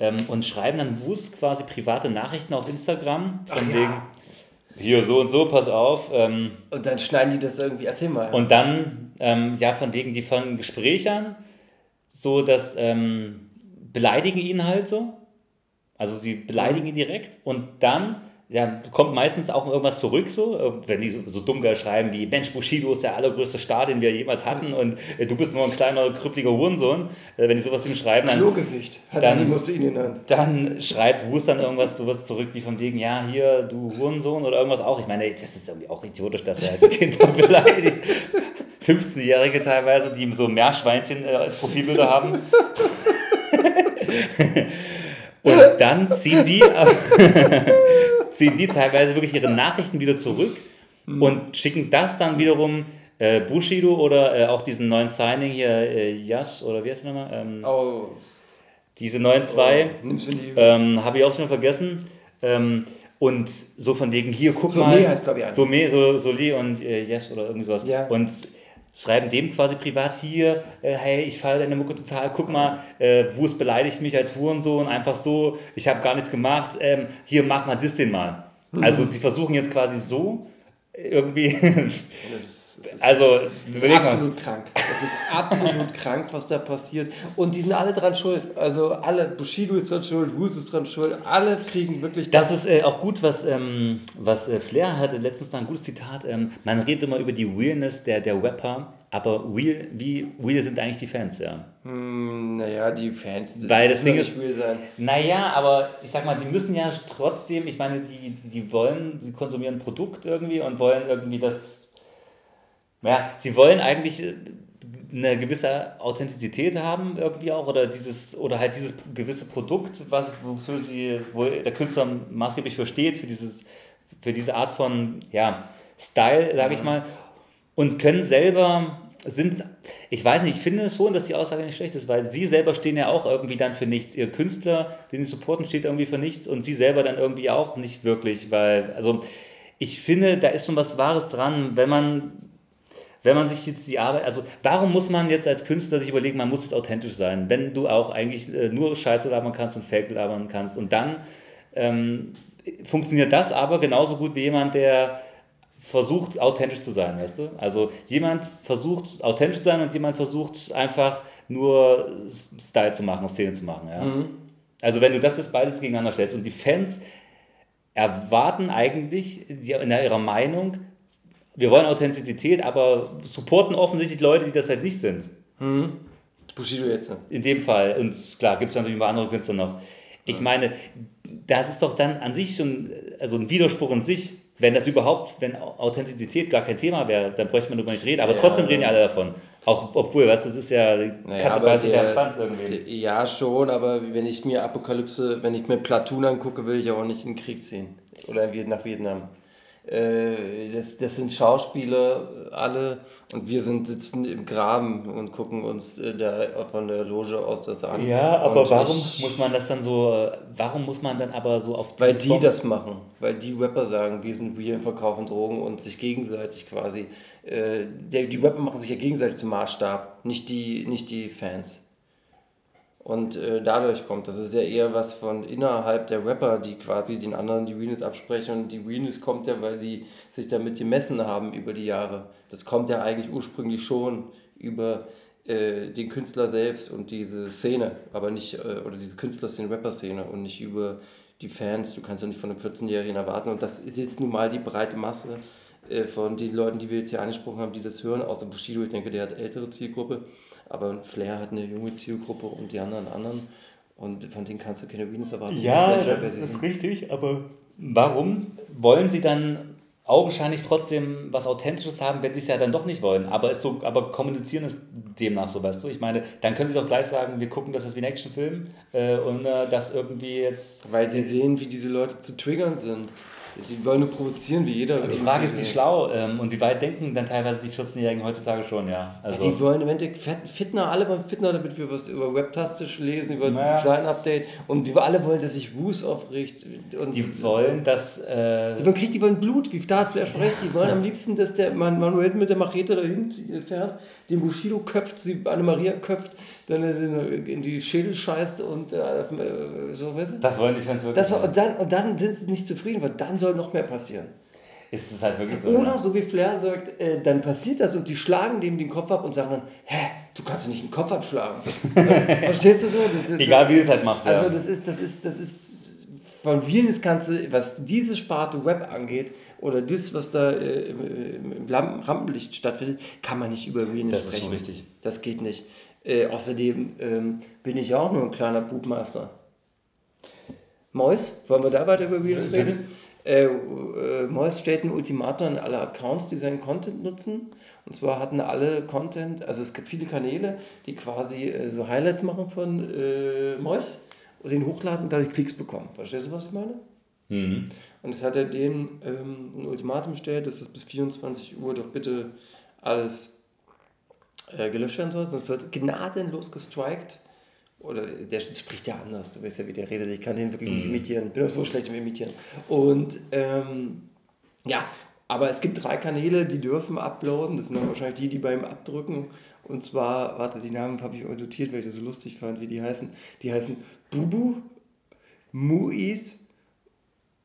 ähm, und schreiben dann bewusst quasi private Nachrichten auf Instagram von ja. wegen, hier so und so, pass auf. Ähm, Und dann schneiden die das irgendwie, erzähl mal. und dann, ähm, ja, von wegen, die fangen Gespräche an, so dass ähm, beleidigen ihn halt so. Also sie beleidigen ihn direkt und dann ja, kommt meistens auch irgendwas zurück, so, äh, wenn die so, so dumm geil schreiben wie Mensch, Bushido ist der allergrößte Star, den wir jemals hatten und äh, du bist nur ein kleiner, krüppeliger Hurensohn. Äh, wenn die sowas ihm schreiben, dann, Klogesicht. Hat dann- Musste ihn genannt. dann schreibt Wus dann irgendwas sowas zurück wie von wegen, ja, hier, du Hurensohn oder irgendwas auch. Ich meine, das ist irgendwie auch idiotisch, dass er halt so Kinder beleidigt. 15-Jährige teilweise, die so Meerschweinchen äh, als Profilbilder haben. Und dann ziehen die, ziehen die teilweise wirklich ihre Nachrichten wieder zurück und schicken das dann wiederum äh, Bushido oder äh, auch diesen neuen Signing hier, äh, Yash oder wie heißt der nochmal? Ähm, Oh, diese neuen zwei. die. Ähm, Habe ich auch schon vergessen. Ähm, und so von wegen, hier, guck Somé mal. heißt, glaub ich. Somé, so, Solé und äh, Yes oder irgendwie sowas. Ja. Und schreiben dem quasi privat hier, äh, hey, ich feiere deine Mucke total, guck mal, äh, Wurst beleidigt mich als Hurensohn, einfach so, ich habe gar nichts gemacht, ähm, hier, mach mal das den mal. Mhm. Also die versuchen jetzt quasi so irgendwie, Das ist, das also Das ist absolut krank. Das ist absolut krank, was da passiert. Und die sind alle dran schuld. Also alle, Bushido ist dran schuld, Wus ist dran schuld. Alle kriegen wirklich Das ist äh, auch gut, was, ähm, was äh, Flair hatte letztens noch ein gutes Zitat. Ähm, man redet immer über die Realness der, der Rapper, aber real, wie real sind eigentlich die Fans, ja? Hm, naja, die Fans. Weil das Ding ist- real sein. Naja, aber ich sag mal, die müssen ja trotzdem, ich meine, die, die wollen, sie konsumieren ein Produkt irgendwie und wollen irgendwie das, ja, sie wollen eigentlich äh, eine gewisse Authentizität haben irgendwie auch oder dieses oder halt dieses gewisse Produkt, was wofür sie, wo der Künstler maßgeblich für steht, für dieses, für diese Art von ja, Style, sage ich mal, und können selber sind, ich weiß nicht, ich finde schon, dass die Aussage nicht schlecht ist, weil sie selber stehen ja auch irgendwie dann für nichts. Ihr Künstler, den sie supporten, steht irgendwie für nichts und sie selber dann irgendwie auch nicht wirklich, weil, also ich finde, da ist schon was Wahres dran, wenn man, wenn man sich jetzt die Arbeit, also warum muss man jetzt als Künstler sich überlegen, man muss jetzt authentisch sein, wenn du auch eigentlich äh, nur Scheiße labern kannst und Fake labern kannst und dann ähm, funktioniert das aber genauso gut wie jemand, der versucht, authentisch zu sein, weißt du? Also jemand versucht, authentisch zu sein und jemand versucht einfach nur Style zu machen, Szene zu machen, ja? Also wenn du das jetzt beides gegeneinander stellst und die Fans erwarten eigentlich in ihrer Meinung, wir wollen Authentizität, aber supporten offensichtlich Leute, die das halt nicht sind. Bushido jetzt. In dem Fall. Und klar, gibt es natürlich ein paar andere Künstler noch. Ich meine, das ist doch dann an sich schon also ein Widerspruch in sich. Wenn das überhaupt, wenn Authentizität gar kein Thema wäre, dann bräuchte man darüber nicht reden. Aber Ja. trotzdem reden ja alle davon. Auch obwohl, weißt du, das ist ja, Naja, Katze beißt sich ja am Schwanz irgendwie. Ja, schon, aber wenn ich mir Apokalypse, wenn ich mir Platoon angucke, will ich auch nicht in den Krieg ziehen. Oder nach Vietnam. Äh, Das, das sind Schauspieler, alle, und wir sind sitzen im Graben und gucken uns äh, da von der Loge aus das an. Ja, aber Und warum ich- muss man das dann so, äh, warum muss man dann aber so auf Weil die Form- das machen, weil die Rapper sagen, wir sind wir, verkaufen Drogen und sich gegenseitig quasi, äh, der, die Rapper machen sich ja gegenseitig zum Maßstab, nicht die, nicht die Fans. Und äh, dadurch kommt, das ist ja eher was von innerhalb der Rapper, die quasi den anderen die Realness absprechen. Und die Realness kommt ja, weil die sich damit gemessen haben über die Jahre. Das kommt ja eigentlich ursprünglich schon über äh, den Künstler selbst und diese Szene, aber nicht, äh, oder diese Künstlerszene, Rapper-Szene und nicht über die Fans. Du kannst ja nicht von einem 14-Jährigen erwarten. Und das ist jetzt nun mal die breite Masse äh, von den Leuten, die wir jetzt hier angesprochen haben, die das hören, außer Bushido, ich denke, der hat ältere Zielgruppe, aber Flair hat eine junge Zielgruppe und die anderen anderen und von denen kannst du keine Realness erwarten. Ja, das wer sie ist sind. richtig, aber warum wollen sie dann augenscheinlich trotzdem was Authentisches haben, wenn sie es ja dann doch nicht wollen? Aber, es so, aber kommunizieren ist demnach so, weißt du? Ich meine, dann können sie doch gleich sagen, wir gucken das als wie ein Actionfilm äh, und äh, das irgendwie jetzt. Weil sie sehen, wie diese Leute zu triggern sind. Die wollen nur provozieren, wie jeder. Die Frage ist, wie schlau ähm, und wie weit denken dann teilweise die 14-Jährigen heutzutage schon, ja. Also, Die wollen im Endeffekt Fitner, alle wollen Fitner, damit wir was über Webtastisch lesen, über Naja. ein kleinen Update. Und wir alle wollen, dass sich Wus aufregt. Und die wollen, dass. Äh, Die wollen Krieg, die wollen Blut, wie da hat Flash recht. Die wollen am liebsten, dass der Man Manuel mit der Machete dahin fährt, den Bushido köpft, sie Anne-Maria köpft, dann in die Schädel scheißt und äh, äh, so, weißt du? das wollen die Fans wirklich. Das war, und, dann, und dann sind sie nicht zufrieden, weil dann soll noch mehr passieren. ist es halt wirklich so. Oder ja. so wie Flair sagt, äh, dann passiert das und die schlagen dem den Kopf ab und sagen dann, hä, du kannst doch nicht den Kopf abschlagen. Verstehst du so? Das, Egal wie du es halt machst, Also ja. das ist, das ist, das ist, von Realness kannst du, was diese Sparte Web angeht, oder das, was da äh, im, Rampenlicht stattfindet, kann man nicht über Realness Das ist sprechen. schon richtig. Das geht nicht. Äh, außerdem ähm, bin ich auch nur ein kleiner Bubmaster. Mois, wollen wir da weiter über Realness reden? Äh, äh, Mois stellt ein Ultimatum an alle Accounts, die seinen Content nutzen. Und zwar hatten alle Content, also es gibt viele Kanäle, die quasi äh, so Highlights machen von äh, Mois und den hochladen und dadurch Klicks bekommen. Verstehst du, was ich meine? Mhm. Und es hat er denen ähm, ein Ultimatum gestellt, dass das bis 24 Uhr doch bitte alles äh, gelöscht werden soll, sonst wird gnadenlos gestrikt. Oder der spricht ja anders, du weißt ja, wie der redet. Ich kann den wirklich nicht imitieren. Bin auch so schlecht im Imitieren. Und ähm, ja, aber es gibt drei Kanäle, die dürfen uploaden. Das sind dann wahrscheinlich die, die beim Abdrücken. Und zwar, warte, die Namen habe ich mal notiert, weil ich das so lustig fand, wie die heißen. Die heißen Bubu, Muis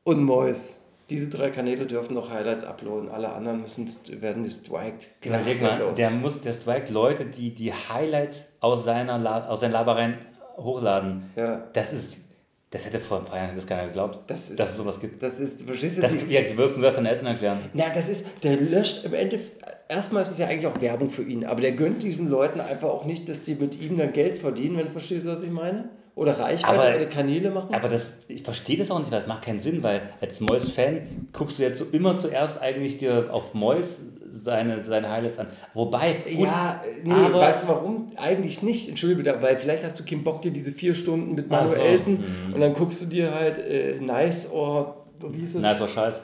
und Mois. Diese drei Kanäle dürfen noch Highlights uploaden. Alle anderen müssen, werden gestrikt. Überleg mal, der muss, der strikt Leute, die die Highlights aus, seiner aus seinen Labereien hochladen. Ja. Das ist, das hätte vor ein paar Jahren das keiner geglaubt, Das ist- dass es sowas gibt. Das ist, verstehst du? Das, ja, wirst du das deinen Eltern erklären. Na, das ist, der löscht im Endeffekt, erstmal ist es ja eigentlich auch Werbung für ihn, aber der gönnt diesen Leuten einfach auch nicht, dass die mit ihm dann Geld verdienen, wenn du verstehst, was ich meine? Oder Reichweite Aber- oder Kanäle machen. Aber das, ich verstehe das auch nicht, weil es macht keinen Sinn, weil als Mois-Fan guckst du jetzt so immer zuerst eigentlich dir auf Mois seine, seine Highlights an. Wobei, gut, ja, nee, aber- weißt du warum? Eigentlich nicht. Entschuldige weil vielleicht hast du keinen Bock, dir diese vier Stunden mit Ach so, Manuelsen mhm. und dann guckst du dir halt äh, Nice or wie hieß es? ist doch scheiß.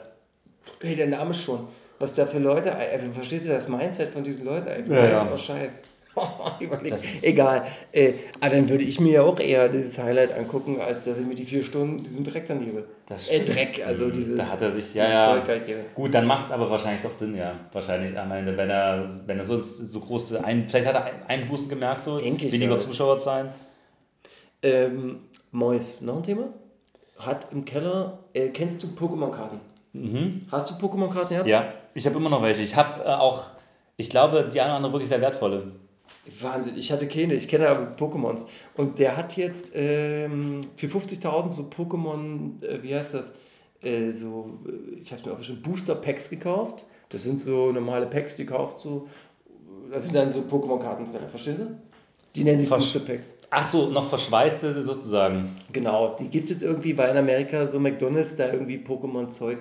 Hey, der Name schon. Was da für Leute, also verstehst du das Mindset von diesen Leuten? Ey, Ja, ja. Das war scheiß. Überleg. Das ist- Egal. Äh, aber dann würde ich mir ja auch eher dieses Highlight angucken, als dass ich mir die vier Stunden diesen Dreck dann gebe. Das äh, stimmt. Dreck, also diese. Da hat er sich, ja, ja. Zeug halt gebe. Gut, dann macht es aber wahrscheinlich doch Sinn, ja. Wahrscheinlich am Ende, wenn er, wenn er sonst so große, ein, vielleicht hat er ein- einen Bußen gemerkt, so Denk ich, weniger ja. Zuschauer sein. Ähm, Mois, noch ein Thema? Hat im Keller, äh, kennst du Pokémon-Karten? Hast du Pokémon-Karten gehabt? Mhm. Ja, ich habe immer noch welche. Ich habe äh, auch, ich glaube, die eine oder andere wirklich sehr wertvolle. Wahnsinn, ich hatte keine, ich kenne aber Pokémons. Und der hat jetzt ähm, für 50.000 so Pokémon, äh, wie heißt das, äh, so, äh, ich habe mir auch schon Booster-Packs gekauft. Das sind so normale Packs, die kaufst du. Da sind dann so Pokémon-Karten drin, verstehst du? Die nennen sich Ver- Booster-Packs. Ach so, noch verschweißte sozusagen. Genau, die gibt es jetzt irgendwie, weil in Amerika so McDonalds da irgendwie Pokémon-Zeug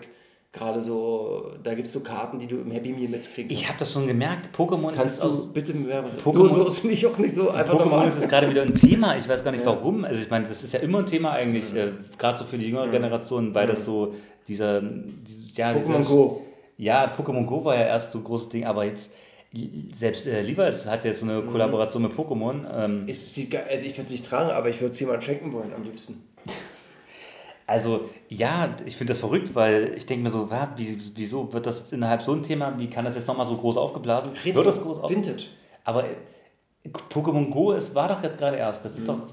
gerade so, da gibt es so Karten, die du im Happy Meal mitkriegst. Ich habe das schon gemerkt. Pokémon ist Kannst jetzt du aus. bitte bewerben? Pokémon- Du sollst mich auch nicht so einfach Pokémon normal. ist jetzt gerade wieder ein Thema. Ich weiß gar nicht warum. Also ich meine, das ist ja immer ein Thema eigentlich, äh, gerade so für die jüngere Generation, weil das so dieser, dieses- ja, Pokémon dieser- Go. Ja, Pokémon Go war ja erst so ein großes Ding, aber jetzt selbst äh, Levi's hat jetzt so eine Kollaboration mit Pokémon. Ähm, Ich, also ich würde es nicht tragen, aber ich würde es jemandem schenken wollen am liebsten. Also ja, ich finde das verrückt, weil ich denke mir so, wa, wie, wieso wird das innerhalb so ein Thema, wie kann das jetzt nochmal so groß aufgeblasen? wird das groß auf? Vintage. Aber äh, Pokémon Go, es war doch jetzt gerade erst. Das ist doch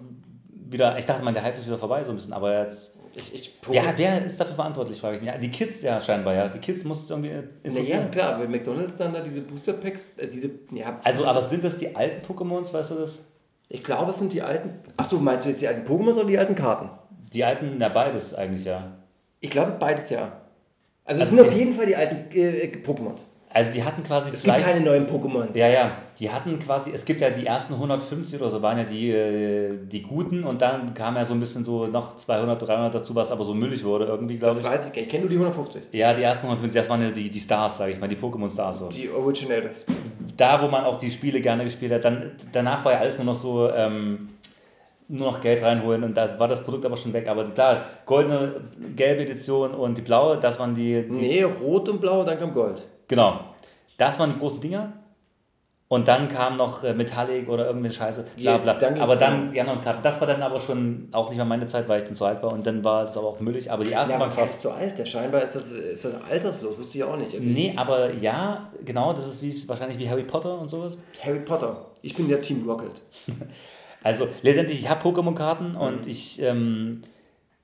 wieder, ich dachte mal, der Hype ist wieder vorbei so ein bisschen, aber jetzt... Ich, ich, Ja, wer ist dafür verantwortlich, frage ich mich. Ja, die Kids ja scheinbar, ja. Die Kids muss es irgendwie Na ja, interessieren. klar, wenn McDonalds dann da diese Booster Packs, äh, diese, ja, Also, aber sind das die alten Pokémons, weißt du das? ich glaube, es sind die alten. Achso, meinst du jetzt die alten Pokémon oder die alten Karten? Die alten, na beides eigentlich, ja. Ich glaube, beides ja. Also, es Also sind auf jeden Fall die alten äh, Pokémons. Also die hatten quasi Es gibt keine neuen Pokémons. Ja, ja, die hatten quasi, es gibt ja die ersten 150 oder so, waren ja die, äh, die guten und dann kam ja so ein bisschen so noch 200, 300 dazu, was aber so müllig wurde irgendwie, glaube Das ich. weiß ich gar nicht. Ich kenne nur die 150. Ja, die ersten 150, das waren ja die, die Stars, sage ich mal, die Pokémon-Stars. So. Die Originals. Da, wo man auch die Spiele gerne gespielt hat, dann, danach war ja alles nur noch so, ähm, nur noch Geld reinholen und da war das Produkt aber schon weg. Aber klar, goldene, gelbe Edition und die blaue, das waren die, die Nee, rot und blau, dann kam Gold. genau, das waren die großen Dinger. Und dann kam noch äh, Metallic oder irgendeine Scheiße, bla Ja, bla. dann aber dann, ja, noch Karten. Das war dann aber schon auch nicht mehr meine Zeit, weil ich dann zu alt war und dann war es aber auch müllig. Aber die erste Ja, war krass. heißt so alt? Der scheinbar ist das, ist das alterslos, wusste ich auch nicht. Also Nee, aber ja, genau, das ist wie, wahrscheinlich wie Harry Potter und sowas. Harry Potter. Ich bin der Team Rocket. Also letztendlich, ich habe Pokémon-Karten und Mhm. ich, ähm,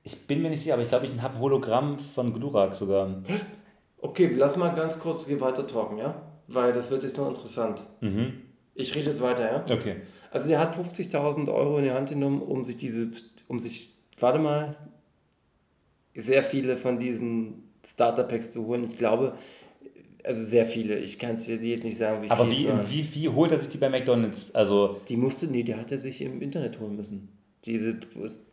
ich bin mir nicht sicher, aber ich glaube, ich habe ein Hologramm von Glurak sogar. Okay, lass mal ganz kurz hier weiter talken, ja? Weil das wird jetzt noch interessant. Mhm. Ich rede jetzt weiter, ja? Okay. Also der hat 50.000 Euro in die Hand genommen, um sich diese, um sich, warte mal, sehr viele von diesen Starter-Packs zu holen. Ich glaube, also sehr viele. Ich kann es dir jetzt nicht sagen, wie Aber wie, wie, wie holt er sich die bei McDonalds? Also, Die musste, nee, die hat er sich im Internet holen müssen. Diese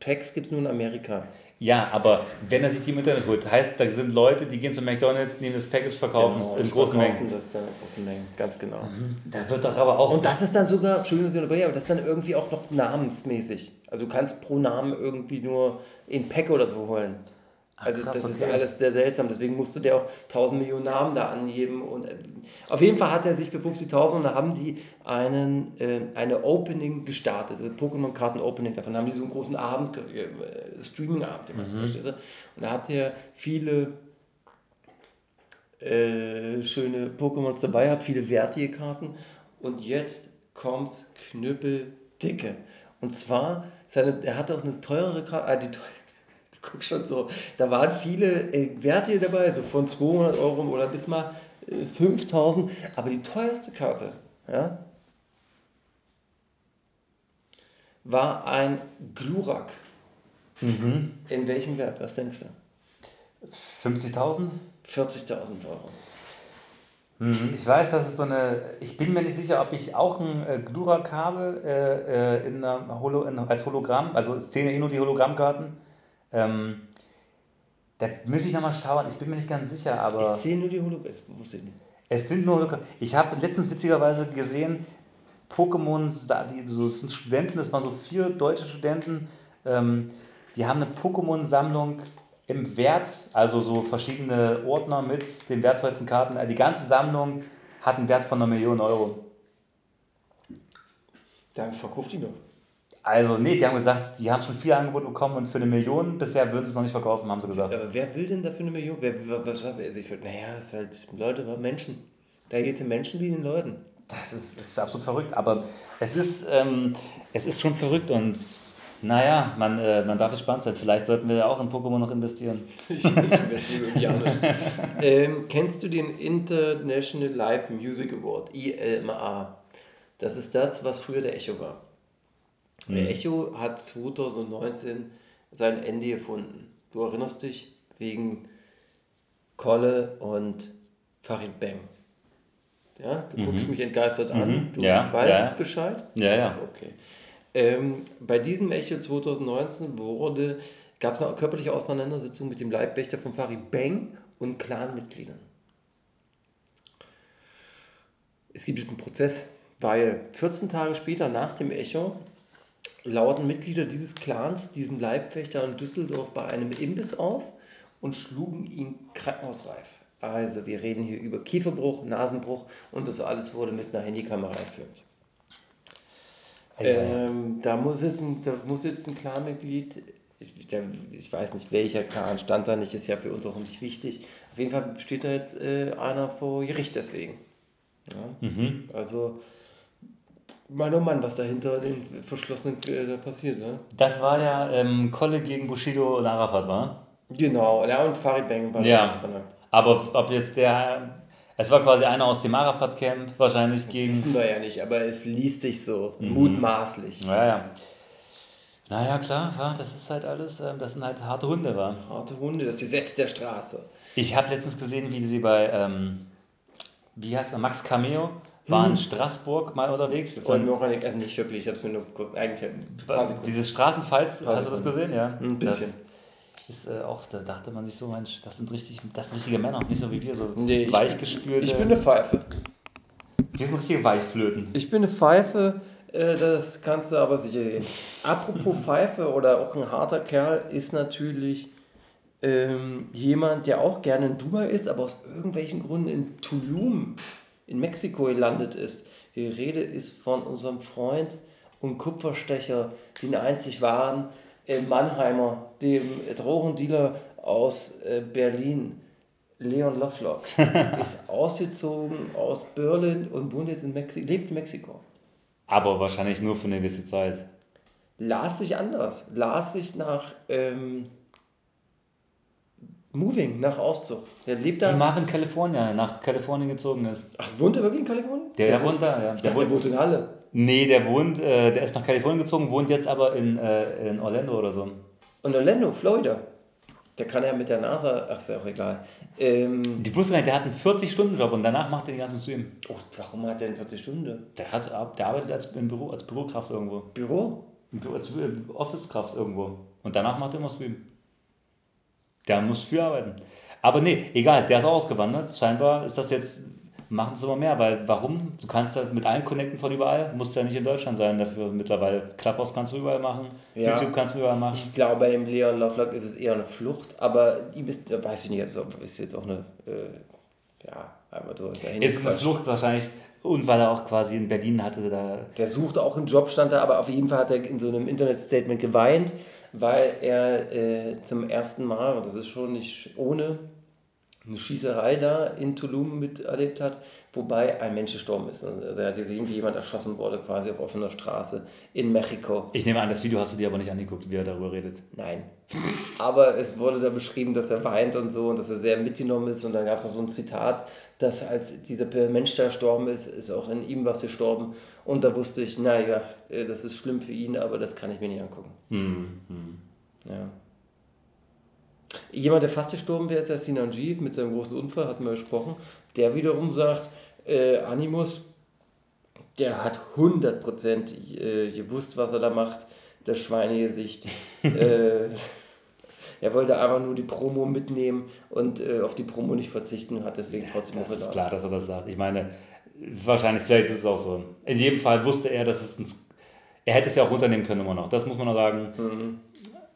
Packs gibt es nur in Amerika. ja, aber wenn er sich die im Internet holt, heißt, da sind Leute, die gehen zu McDonalds, nehmen das Package, verkaufen es in Genau, großen verkaufen Mengen. das dann in großen Mengen, ganz genau. Da wird doch aber auch. Und das ist dann sogar, Entschuldigung, aber das ist dann irgendwie auch noch namensmäßig. Also du kannst pro Namen irgendwie nur in Pack oder so holen. Also krass, das ist okay. alles sehr seltsam. Deswegen musste der auch 1000 Millionen Namen da angeben. Und äh, auf jeden Fall hat er sich für 50.000 und da haben die einen, äh, eine Opening gestartet, also Pokémon-Karten-Opening. Davon haben die so einen großen Abend, äh, Streaming-Abend gemacht. du? Und da hat er viele äh, schöne Pokémons dabei, hat viele wertige Karten. Und jetzt kommt's knüppeldicke. Und zwar, seine, er hat auch eine teurere Karte, ah, die teuer, guck schon so, da waren viele äh, wertige dabei, so von 200 Euro oder bis mal äh, 5000. Aber die teuerste Karte, ja, war ein Glurak. In welchem Wert? Was denkst du? 50.000? 40.000 Euro. Mhm. Ich weiß, dass es so eine. Ich bin mir nicht sicher, ob ich auch ein äh, Glurak habe äh, äh, in einer Holo, in, als Hologramm. Also es zählen eh nur die Hologrammkarten. Ähm, da muss ich nochmal schauen. Ich bin mir nicht ganz sicher, aber. Ich sehe nur die nicht. Es sind nur Hologramm. Ich habe letztens witzigerweise gesehen, Pokémon, so, das sind Studenten, das waren so vier deutsche Studenten, ähm, die haben eine Pokémon-Sammlung im Wert, also so verschiedene Ordner mit den wertvollsten Karten. Die ganze Sammlung hat einen Wert von einer Million Euro. Dann verkauft die doch. Also, nee, die haben gesagt, die haben schon viel Angebot bekommen und für eine Million bisher würden sie es noch nicht verkaufen, haben sie gesagt. Aber wer will denn dafür eine Million? Wer, was, also ich würd, naja, es halt, Leute, Menschen. Da geht es den Menschen wie den Leuten. Das ist, ist absolut verrückt, aber es ist, ähm, es ist schon verrückt und naja, man, äh, man darf gespannt sein. Vielleicht sollten wir ja auch in Pokémon noch investieren. Ich, ich investiere irgendwie anders. ähm, kennst du den International Live Music Award, ILMA? Das ist das, was früher der Echo war. Der Echo hat 2019 sein Ende gefunden. Du erinnerst dich wegen Kolle und Farid Bang. Ja, du guckst mich entgeistert an. Du Ja, weißt ja. Bescheid? Ja, ja. Okay. Ähm, bei diesem Echo 2019 wurde, gab es eine körperliche Auseinandersetzung mit dem Leibwächter von Farid Bang und Clanmitgliedern. Es gibt jetzt einen Prozess, weil 14 Tage später nach dem Echo lauten Mitglieder dieses Clans diesem Leibwächter in Düsseldorf bei einem Imbiss auf und schlugen ihn krankenhausreif. Also wir reden hier über Kieferbruch, Nasenbruch und das alles wurde mit einer Handykamera gefilmt. Ähm, da, muss jetzt ein, da muss jetzt ein Clanmitglied, ich, der, ich weiß nicht welcher Clan stand da nicht, ist ja für uns auch nicht wichtig. Auf jeden Fall steht da jetzt äh, einer vor Gericht deswegen. Ja? Also, Mann oh Mann, was da hinter den verschlossenen äh, da passiert, ne? Das war ja ähm, Kolle gegen Bushido und Arafat, war? Genau, ja, und Farid Bang war Ja. da drin. Aber ob jetzt der. Es war quasi einer aus dem Arafat-Camp wahrscheinlich gegen. Wissen wir ja nicht, aber es liest sich so, mutmaßlich. Naja. Naja, klar, ja, das ist halt alles, ähm, das sind halt harte Hunde, war. Harte Hunde, das Gesetz der Straße. Ich habe letztens gesehen, wie sie bei, ähm, wie heißt er, Max Cameo, war in Straßburg mal unterwegs. Das und auch nicht, also nicht wirklich, ich habe es mir nur kurz, eigentlich ein paar Sekunden. dieses Straßenfalls, hast du das gesehen? Ja. Ein bisschen. Das ist äh, auch, da dachte man sich so, Mensch, das sind richtig, das sind richtige Männer, nicht so wie wir, so Nee, ich- weichgespülte. Ich bin eine Pfeife. wir sind richtige Weichflöten. Ich bin eine Pfeife, Äh, das kannst du aber sicher sehen. Apropos Pfeife oder auch ein harter Kerl ist natürlich ähm, jemand, der auch gerne in Dubai ist, aber aus irgendwelchen Gründen in Tulum in Mexiko gelandet ist. Die Rede ist von unserem Freund und Kupferstecher, den einzig wahren äh, Mannheimer, dem Drogendealer aus äh, Berlin. Leon Lovelock ist ausgezogen aus Berlin und wohnt jetzt in Mexiko, lebt in Mexiko. Aber wahrscheinlich nur für eine gewisse Zeit. Las sich anders. Las sich nach ähm, Moving, nach Auszug. Der lebt Die da. Marvin California nach Kalifornien gezogen ist. Ach, wohnt er wirklich in Kalifornien? Der, der wohnt da, ja. Ich Der dachte, der wohnt, wohnt in Halle. nee, der wohnt, äh, der ist nach Kalifornien gezogen, wohnt jetzt aber in, äh, in Orlando oder so. Und Orlando, Florida. Der kann ja mit der NASA, ach, ist ja auch egal. Ähm, Die wusste gar nicht, der hat einen 40-Stunden-Job und danach macht er den ganzen Stream. oh, warum hat der denn 40 Stunden? Der, hat, der arbeitet als, im Büro, als Bürokraft irgendwo. Büro? Büro, als äh, Office-Kraft irgendwo. Und danach macht er immer Stream. Der muss viel arbeiten. Aber nee, egal, der ist auch ausgewandert. Scheinbar ist das jetzt, machen es immer mehr, weil warum? Du kannst ja mit allen connecten von überall, musst ja nicht in Deutschland sein dafür mittlerweile. Clubhouse kannst du überall machen, Ja. YouTube kannst du überall machen. Ich glaube, bei dem Leon Lovelock ist es eher eine Flucht, aber ihm ist, äh, weiß ich nicht, also ist jetzt auch eine, äh, ja, einfach so dahin Ist eine. Flucht wahrscheinlich. Und weil er auch quasi in Berlin hatte, da. Der sucht auch einen Job, stand da, aber auf jeden Fall hat er in so einem Internetstatement geweint, weil er äh, zum ersten Mal, und das ist schon nicht ohne, eine Schießerei da in Tulum miterlebt hat, wobei ein Mensch gestorben ist. Also er hat gesehen, wie jemand erschossen wurde, quasi auf offener Straße in Mexiko. Ich nehme an, das Video hast du dir aber nicht angeguckt, wie er darüber redet. Nein. Aber es wurde da beschrieben, dass er weint und so und dass er sehr mitgenommen ist. Und dann gab es noch so ein Zitat, dass als dieser Mensch da gestorben ist, ist auch in ihm was gestorben. Und da wusste ich, naja, äh, das ist schlimm für ihn, aber das kann ich mir nicht angucken. Hm, hm. Ja. Jemand, der fast gestorben wäre, ist ja Sinanji mit seinem großen Unfall, hatten wir gesprochen. Der wiederum sagt, äh, Animus, der hat 100% äh, gewusst, was er da macht. Das Schweinegesicht. äh, er wollte einfach nur die Promo mitnehmen und äh, auf die Promo nicht verzichten hat deswegen trotzdem Das ist klar, dass er das sagt. Ich meine, wahrscheinlich, vielleicht ist es auch so. In jedem Fall wusste er, dass es ein. Er hätte es ja auch runternehmen können immer noch. Das muss man noch sagen. Mhm.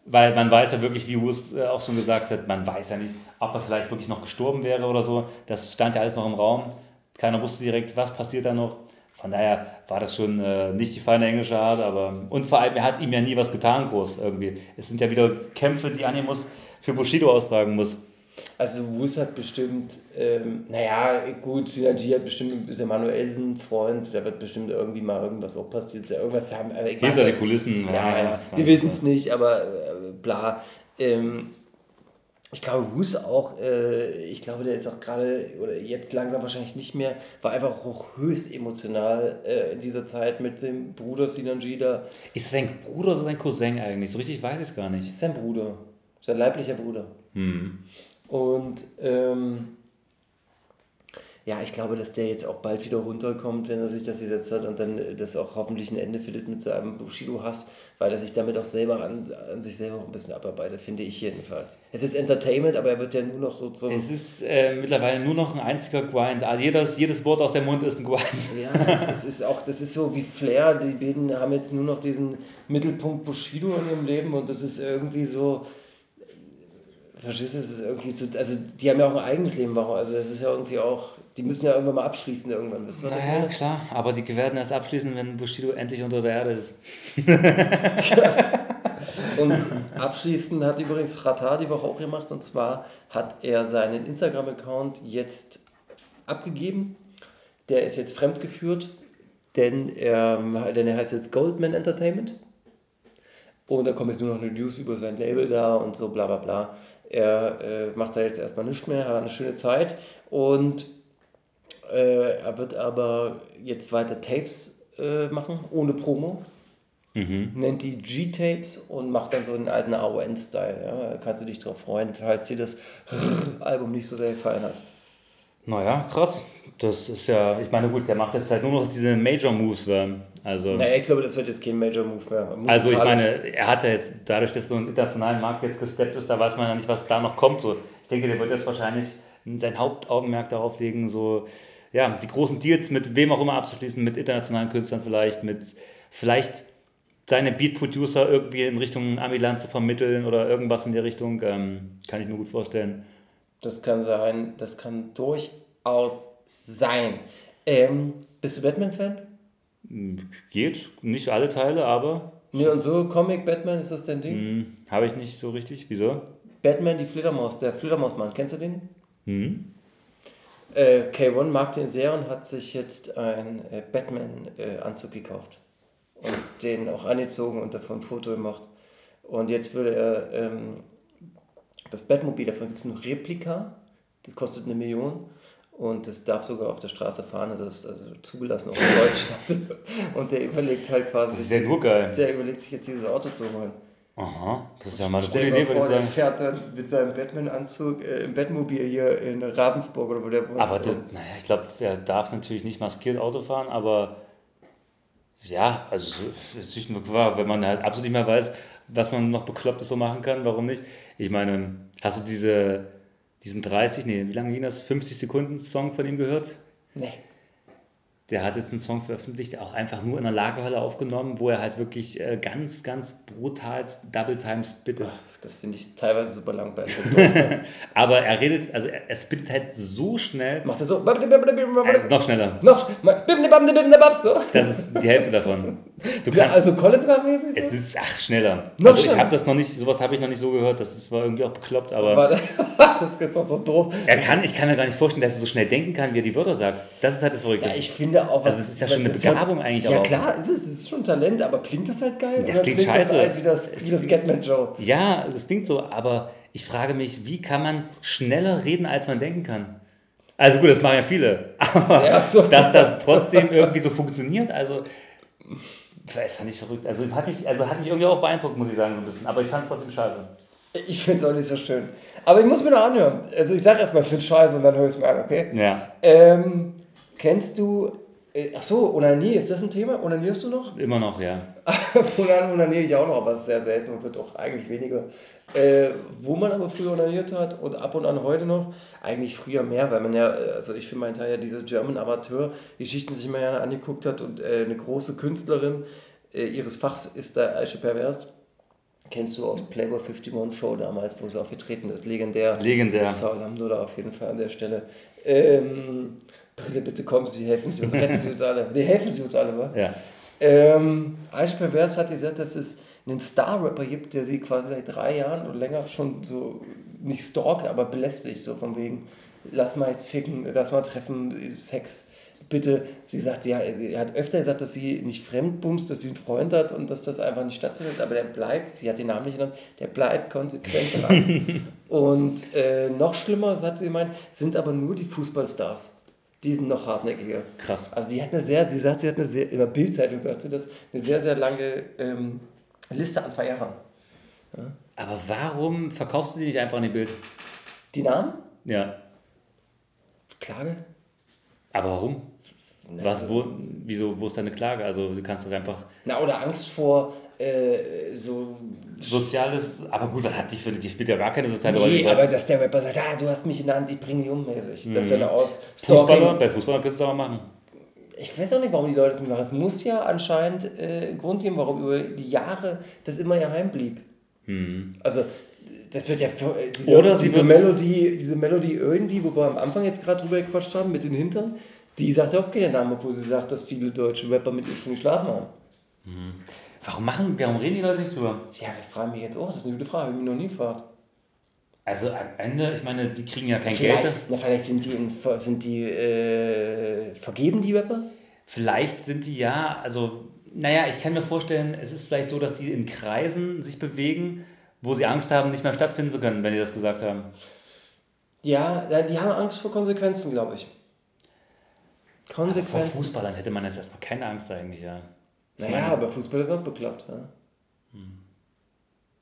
Weil man weiß ja wirklich, wie Hus äh, auch schon gesagt hat, man weiß ja nicht, ob er vielleicht wirklich noch gestorben wäre oder so. Das stand ja alles noch im Raum. Keiner wusste direkt, was passiert da noch. Von daher war das schon äh, nicht die feine englische Art, aber. Und vor allem, er hat ihm ja nie was getan, groß irgendwie. Es sind ja wieder Kämpfe, die Animus für Bushido austragen muss. Also Wus hat bestimmt, ähm, naja, gut, Sinanji hat bestimmt, ist ja Manuelsen Freund, da wird bestimmt irgendwie mal irgendwas auch passiert, ja irgendwas haben, Hinter weiß den. Kulissen. Ja, ja, wir wissen es nicht, aber äh, bla. Ähm, ich glaube, Wus auch, äh, ich glaube, der ist auch gerade, oder jetzt langsam wahrscheinlich nicht mehr, war einfach auch höchst emotional äh, in dieser Zeit mit dem Bruder Sinanji da. Ist sein Bruder oder sein Cousin eigentlich? So richtig weiß ich es gar nicht. ist sein Bruder, sein leiblicher Bruder. Hm. Und ähm, ja, ich glaube, dass der jetzt auch bald wieder runterkommt, wenn er sich das gesetzt hat und dann äh, das auch hoffentlich ein Ende findet mit seinem Bushido-Hass, weil er sich damit auch selber an, an sich selber auch ein bisschen abarbeitet, finde ich jedenfalls. Es ist Entertainment, aber er wird ja nur noch so zum. Es ist äh, mittlerweile nur noch ein einziger Grind. Also jedes, jedes Wort aus dem Mund ist ein Grind. Ja, es, es ist auch, das ist so wie Flair, die beiden haben jetzt nur noch diesen Mittelpunkt Bushido in ihrem Leben und das ist irgendwie so, verstehst du, es ist irgendwie zu, also die haben ja auch ein eigenes Leben, warum, also es ist ja irgendwie auch, die müssen ja irgendwann mal abschließen irgendwann, wisst Naja, klar, aber die werden erst abschließen, wenn Bushido endlich unter der Erde ist. Und abschließend hat übrigens Rata die Woche auch gemacht und zwar hat er seinen Instagram-Account jetzt abgegeben. Der ist jetzt fremdgeführt, denn er, denn er heißt jetzt Goldman Entertainment. Und da kommt jetzt nur noch eine News über sein Label da und so bla bla bla. Er äh, macht da jetzt erstmal nichts mehr, er hat eine schöne Zeit und äh, er wird aber jetzt weiter Tapes äh, machen, ohne Promo nennt die G-Tapes und macht dann so einen alten AON-Style. Ja? Da kannst du dich drauf freuen, falls dir das Album nicht so sehr gefallen hat. Naja, krass. Das ist ja, ich meine, gut, der macht jetzt halt nur noch diese Major-Moves. Also, Naja, ich glaube, das wird jetzt kein Major-Move mehr. also ich meine, er hat ja jetzt, dadurch, dass so ein internationalen Markt jetzt gesteppt ist, da weiß man ja nicht, was da noch kommt. So. Ich denke, der wird jetzt wahrscheinlich sein Hauptaugenmerk darauf legen, so, ja, die großen Deals mit wem auch immer abzuschließen, mit internationalen Künstlern vielleicht, mit vielleicht seine Beat-Producer irgendwie in Richtung Amiland zu vermitteln oder irgendwas in der Richtung. Ähm, kann ich mir gut vorstellen. Das kann sein, das kann durchaus sein. Ähm, bist du Batman-Fan? Geht, nicht alle Teile, aber Nee, und so Comic Batman, ist das dein Ding? hm, habe ich nicht so richtig. Wieso? Batman, die Fledermaus, der Fledermausmann, kennst du den? Hm? Äh, K1 mag den sehr und hat sich jetzt einen äh, Batman-Anzug gekauft. Und den auch angezogen und davon ein Foto gemacht. Und jetzt würde er ähm, das Batmobil, davon gibt es noch Replika, das kostet eine Million. Und das darf sogar auf der Straße fahren, also das ist also zugelassen auch in Deutschland. Und der überlegt halt quasi, Das ist ja nur geil. der überlegt sich jetzt dieses Auto zu holen. Aha, das ist ja mal eine gute Idee, würde ich vor, der sagen. fährt dann mit seinem Batman-Anzug äh, im Batmobil hier in Ravensburg oder wo der wohnt. Aber das, naja, ich glaube, er darf natürlich nicht maskiert Auto fahren, aber ja, also es ist nur wahr, wenn man halt absolut nicht mehr weiß, was man noch Beklopptes so machen kann, warum nicht? Ich meine, hast du diese, diesen 30, nee, wie lange ging das? 50 Sekunden Song von ihm gehört? Nee. Der hat jetzt einen Song veröffentlicht, auch einfach nur in der Lagerhalle aufgenommen, wo er halt wirklich äh, ganz, ganz brutal Double Time spittet. Das finde ich teilweise super langweilig. Aber er redet, also er, er spittet halt so schnell, Macht er so. äh, noch schneller. Noch. So. Das ist die Hälfte davon. Du Ja, kannst, also Colin-mäßig. es ist, ach, schneller. Noch also ich habe das noch nicht, sowas habe ich noch nicht so gehört, das ist, war irgendwie auch bekloppt, aber Warte, das ist jetzt doch so doof. er kann, ich kann mir gar nicht vorstellen, dass er so schnell denken kann, wie er die Wörter sagt. Das ist halt das Verrückte. Ja, ich finde auch. Also das ist ja schon eine das hat- Begabung eigentlich, Ja, klar, es ist, es ist schon Talent, aber klingt das halt geil? Das klingt Das scheiße. Halt wie das, wie das Scatman Joe. Ja, das klingt so, aber ich frage mich, wie kann man schneller reden, als man denken kann? Also gut, das machen ja viele, aber Ja, so. dass das trotzdem irgendwie so funktioniert, also fand ich verrückt. Also hat mich, also hat mich irgendwie auch beeindruckt, muss ich sagen, so ein bisschen. Aber ich fand es trotzdem scheiße. Ich finde es auch nicht so schön. Aber ich muss mir noch anhören. Also ich sage erstmal, ich finde Scheiße und dann höre ich es mir an, okay? Ja, Ähm, kennst du. Äh, ach so, Onanie, ist das ein Thema? Onanierst du noch? immer noch, ja. Onaniere ich auch noch, aber es ist sehr selten und wird auch eigentlich weniger. Äh, wo man aber früher onaniert hat und ab und an heute noch, eigentlich früher mehr, weil man ja, äh, also ich für meinen Teil ja diese German Amateur-Geschichten sich immer gerne angeguckt hat und äh, eine große Künstlerin äh, ihres Fachs ist da Aisha Pervers. Kennst du aus Playboy 51 Show damals, wo sie aufgetreten ist, legendär. Legendär. Salamdullah auf jeden Fall an der Stelle. Ähm, Brille, bitte kommen Sie, helfen Sie uns, retten Sie uns alle. Nee, helfen Sie uns alle, wa? Ja. Ähm, Aisha Pervers hat gesagt, dass es einen Star-Rapper gibt, der sie quasi seit drei Jahren oder länger schon so, nicht stalkt, aber belästigt, so von wegen, lass mal jetzt ficken, lass mal treffen, Sex, bitte. Sie sagt, sie hat, er hat öfter gesagt, dass sie nicht fremd bumst, dass sie einen Freund hat und dass das einfach nicht stattfindet, aber der bleibt, sie hat den Namen nicht genannt, der bleibt konsequent dran. und äh, noch schlimmer, hat sie gemeint, sind aber nur die Fußballstars. Die sind noch hartnäckiger. Krass. Also die hat eine sehr, sie sagt, sie hat eine sehr, in der Bildzeitung sagt sie das, eine sehr, sehr lange ähm, Liste an Verehrern. Aber warum verkaufst du die nicht einfach an die Bild? Die Namen? Ja. Klage? Aber warum? Was, wo, wieso, wo ist deine Klage? Also du kannst doch einfach Na, oder Angst vor äh, so. Soziales, aber gut, was hat die für die spielt ja gar keine soziale Rolle. Nee, aber dass der Rapper sagt, ah, du hast mich in der Hand, ich bringe dich um mäßig. Das ist ja eine aus Fußballer, bei Fußballern könntest du das aber machen. Ich weiß auch nicht, warum die Leute das machen. Es muss ja anscheinend äh, Grund geben, warum über die Jahre das immer geheim blieb. Also, das wird ja äh, diese. Oder diese, Melodie, diese Melodie irgendwie, wo wir am Anfang jetzt gerade drüber gequatscht haben, mit den Hintern, die sagt ja auch keinen Namen, obwohl sie sagt, dass viele deutsche Rapper mit ihr schon geschlafen haben. Warum machen, warum reden die Leute nicht drüber? Ja, das frage ich mich jetzt auch. Das ist eine gute Frage, habe ich mich noch nie gefragt. Also am Ende, ich meine, die kriegen ja kein Vielleicht, Geld. na, vielleicht sind die, in, sind die äh, vergeben, die Rapper? Vielleicht sind die ja, also, naja, ich kann mir vorstellen, es ist vielleicht so, dass die in Kreisen sich bewegen, wo sie Angst haben, nicht mehr stattfinden zu können, wenn die das gesagt haben. Ja, die haben Angst vor Konsequenzen, glaube ich. Vor Konsequenzen. Fußballern hätte man jetzt erstmal keine Angst eigentlich, ja. Naja, meine- aber Fußball ist auch bekloppt. Ja?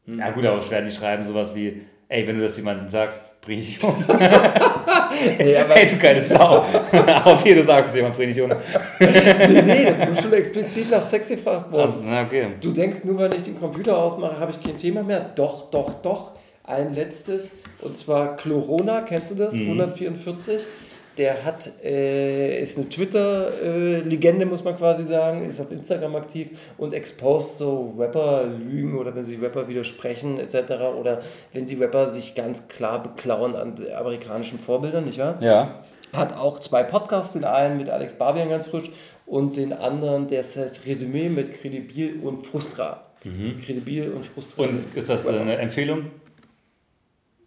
Ja gut, aber schwer, die schreiben sowas wie, ey, wenn du das jemandem sagst, bring ich dich um. Nee, Ey, du geile Sau. Auf jeden sagst du jemand, bring dich um. nee, nee, das muss schon explizit nach Sex gefragt worden. Also, okay. Du denkst nur, wenn ich den Computer ausmache, habe ich kein Thema mehr. Doch, doch, doch. Ein letztes, und zwar Chlorona, kennst du das? 144. Der hat, äh, ist eine Twitter-Legende, muss man quasi sagen, ist auf Instagram aktiv und exposed so Rapper-Lügen oder wenn sie Rapper widersprechen etc. oder wenn sie Rapper sich ganz klar beklauen an amerikanischen Vorbildern, nicht wahr? Ja. Hat auch zwei Podcasts, den einen mit Alex Barbian ganz frisch und den anderen, der heißt Resümee mit Credibil und Frustra. Credibil und Frustra. Und ist das eine Empfehlung?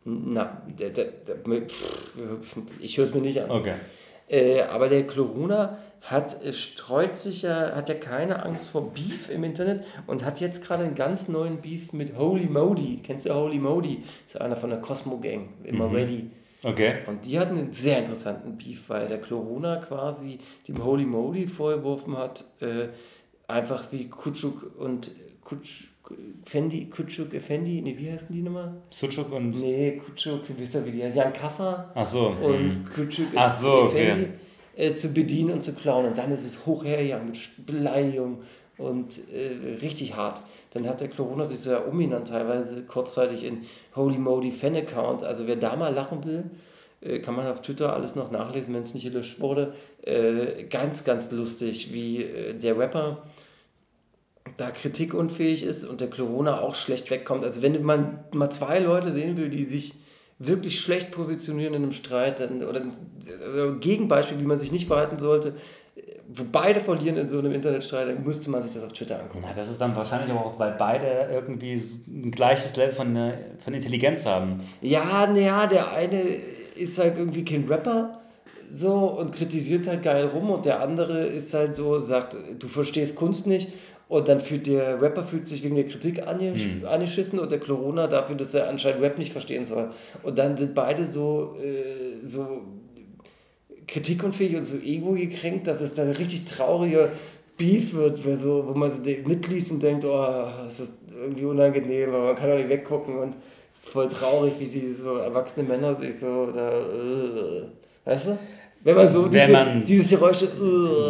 Na, der, der, der, ich höre es mir nicht an. Okay. Äh, aber der Chloruna hat, äh, streut sich ja, hat ja keine Angst vor Beef im Internet und hat jetzt gerade einen ganz neuen Beef mit Holy Modi. Kennst du Holy Modi? Ist einer von der Cosmo Gang, immer ready. Okay. Und die hatten einen sehr interessanten Beef, weil der Chloruna quasi dem Holy Modi vorgeworfen hat, äh, einfach wie Kutschuk und Kutsch, Fendi, Kutschuk, Effendi, nee, wie heißen die nochmal? Sucuk und. Nee, Kutschuk, du weißt ja, wie die heißen. Jan Kaffer Ach so. und Kutschuk Ach so, okay. Effendi, äh, zu bedienen und zu klauen. Und dann ist es hochhergegangen mit Beleidigung und äh, richtig hart. Dann hat der Corona sich so ja umbenannt, teilweise kurzzeitig in Holy Modi Fan-Account. Also wer da mal lachen will, äh, kann man auf Twitter alles noch nachlesen, wenn es nicht gelöscht wurde. Äh, ganz, ganz lustig, wie äh, der Rapper da kritikunfähig ist und der Corona auch schlecht wegkommt. Also wenn man mal zwei Leute sehen will, die sich wirklich schlecht positionieren in einem Streit dann, oder also Gegenbeispiel, wie man sich nicht verhalten sollte, wo beide verlieren in so einem Internetstreit, dann müsste man sich das auf Twitter angucken. Na, das ist dann wahrscheinlich aber auch, weil beide irgendwie ein gleiches Level von, äh, von Intelligenz haben. Ja, naja, der eine ist halt irgendwie kein Rapper so und kritisiert halt geil rum und der andere ist halt so, sagt, du verstehst Kunst nicht und dann fühlt der Rapper fühlt sich wegen der Kritik angesch angeschissen und der Corona dafür, dass er anscheinend Rap nicht verstehen soll. Und dann sind beide so, äh, so kritikunfähig und so ego gekränkt, dass es dann richtig trauriger Beef wird, wo, so, wo man so mitliest und denkt, oh, ist das irgendwie unangenehm, aber man kann auch nicht weggucken und es ist voll traurig, wie sie so erwachsene Männer sich so da, äh, weißt du? Wenn man so diese, man- dieses Geräusch, äh,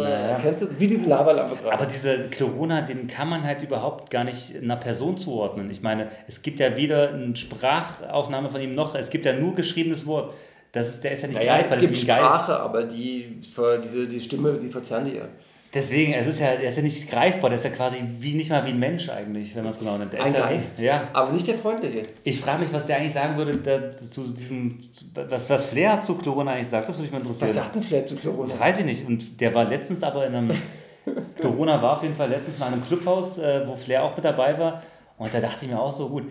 Naja. kennst du? Wie diese Lavalampe gerade. Aber dieser Corona, den kann man halt überhaupt gar nicht einer Person zuordnen. Ich meine, es gibt ja weder eine Sprachaufnahme von ihm noch, es gibt ja nur geschriebenes Wort. Das ist, der ist ja nicht naja, greifbar, es das gibt ein Geist. Sprache, aber die, diese, die Stimme, die verzerren die ja. Deswegen, es ist ja, er ist ja nicht greifbar, der ist ja quasi wie, nicht mal wie ein Mensch eigentlich, wenn man es genau nennt. Der Ein ist ja, Geist, Ja. aber nicht der freundliche. Ich frage mich, was der eigentlich sagen würde, da, zu diesem, was, was Flair zu Corona eigentlich sagt, das würde mich mal interessieren. Was sagt denn vielleicht zu Corona? Weiß ich nicht. Und der war letztens aber in einem. Corona war auf jeden Fall letztens in einem Clubhaus, äh, wo Flair auch mit dabei war. Und da dachte ich mir auch so, gut,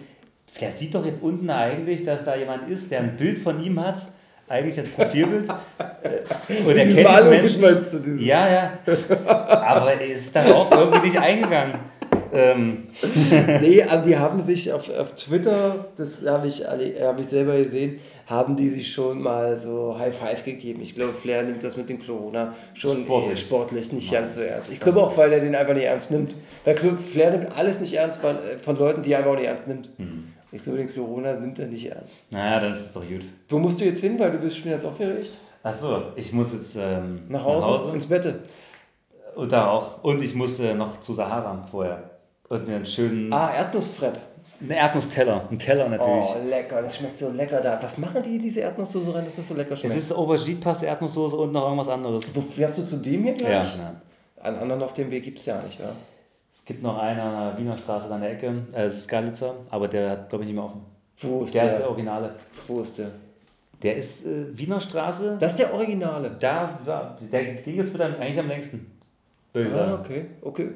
Flair sieht doch jetzt unten eigentlich, dass da jemand ist, der ein Bild von ihm hat, eigentlich als Profilbild. äh, und er Diesen Menschen. diesen- Ja, ja. Aber er ist darauf irgendwie nicht eingegangen. Ähm, Nee, die haben sich auf, auf Twitter, das habe ich, hab ich selber gesehen, haben die sich schon mal so High Five gegeben. Ich glaube, Flair nimmt das mit dem Corona schon Sportlich. sportlich, nicht ganz so ernst. Ich glaube auch, weil er den einfach nicht ernst nimmt. Weil Flair nimmt alles nicht ernst von, äh, von Leuten, die er einfach auch nicht ernst nimmt. Hm. Ich glaube, den Corona nimmt er nicht ernst. naja, das ist doch gut. Wo musst du jetzt hin, weil du bist schon jetzt aufgeregt? Achso, ich muss jetzt ähm, Nach Hause, ins Bett. Und da auch. Und ich musste noch zu Sahara vorher. Und mir einen schönen. Ah, Erdnussfrepp. Einen Erdnussteller. Ein Teller natürlich. Oh, lecker, das schmeckt so lecker da. Was machen die in diese Erdnusssoße rein, dass das so lecker Es schmeckt? ist Aubergine-Paste, Erdnusssoße und noch irgendwas anderes. Wo fährst du zu dem hier Ja, gleich? ja. Einen anderen auf dem Weg gibt es ja nicht, wa? Es gibt noch einen an der Wiener Straße an der Ecke. Äh, das ist Galitzer, aber der hat, glaube ich, nicht mehr offen. Wo ist Der der? ist der Originale. Wo ist der? Der ist äh, Wiener Straße. Das ist der Originale. Da war, der ging jetzt wieder eigentlich am längsten. Ich Ah, okay, okay.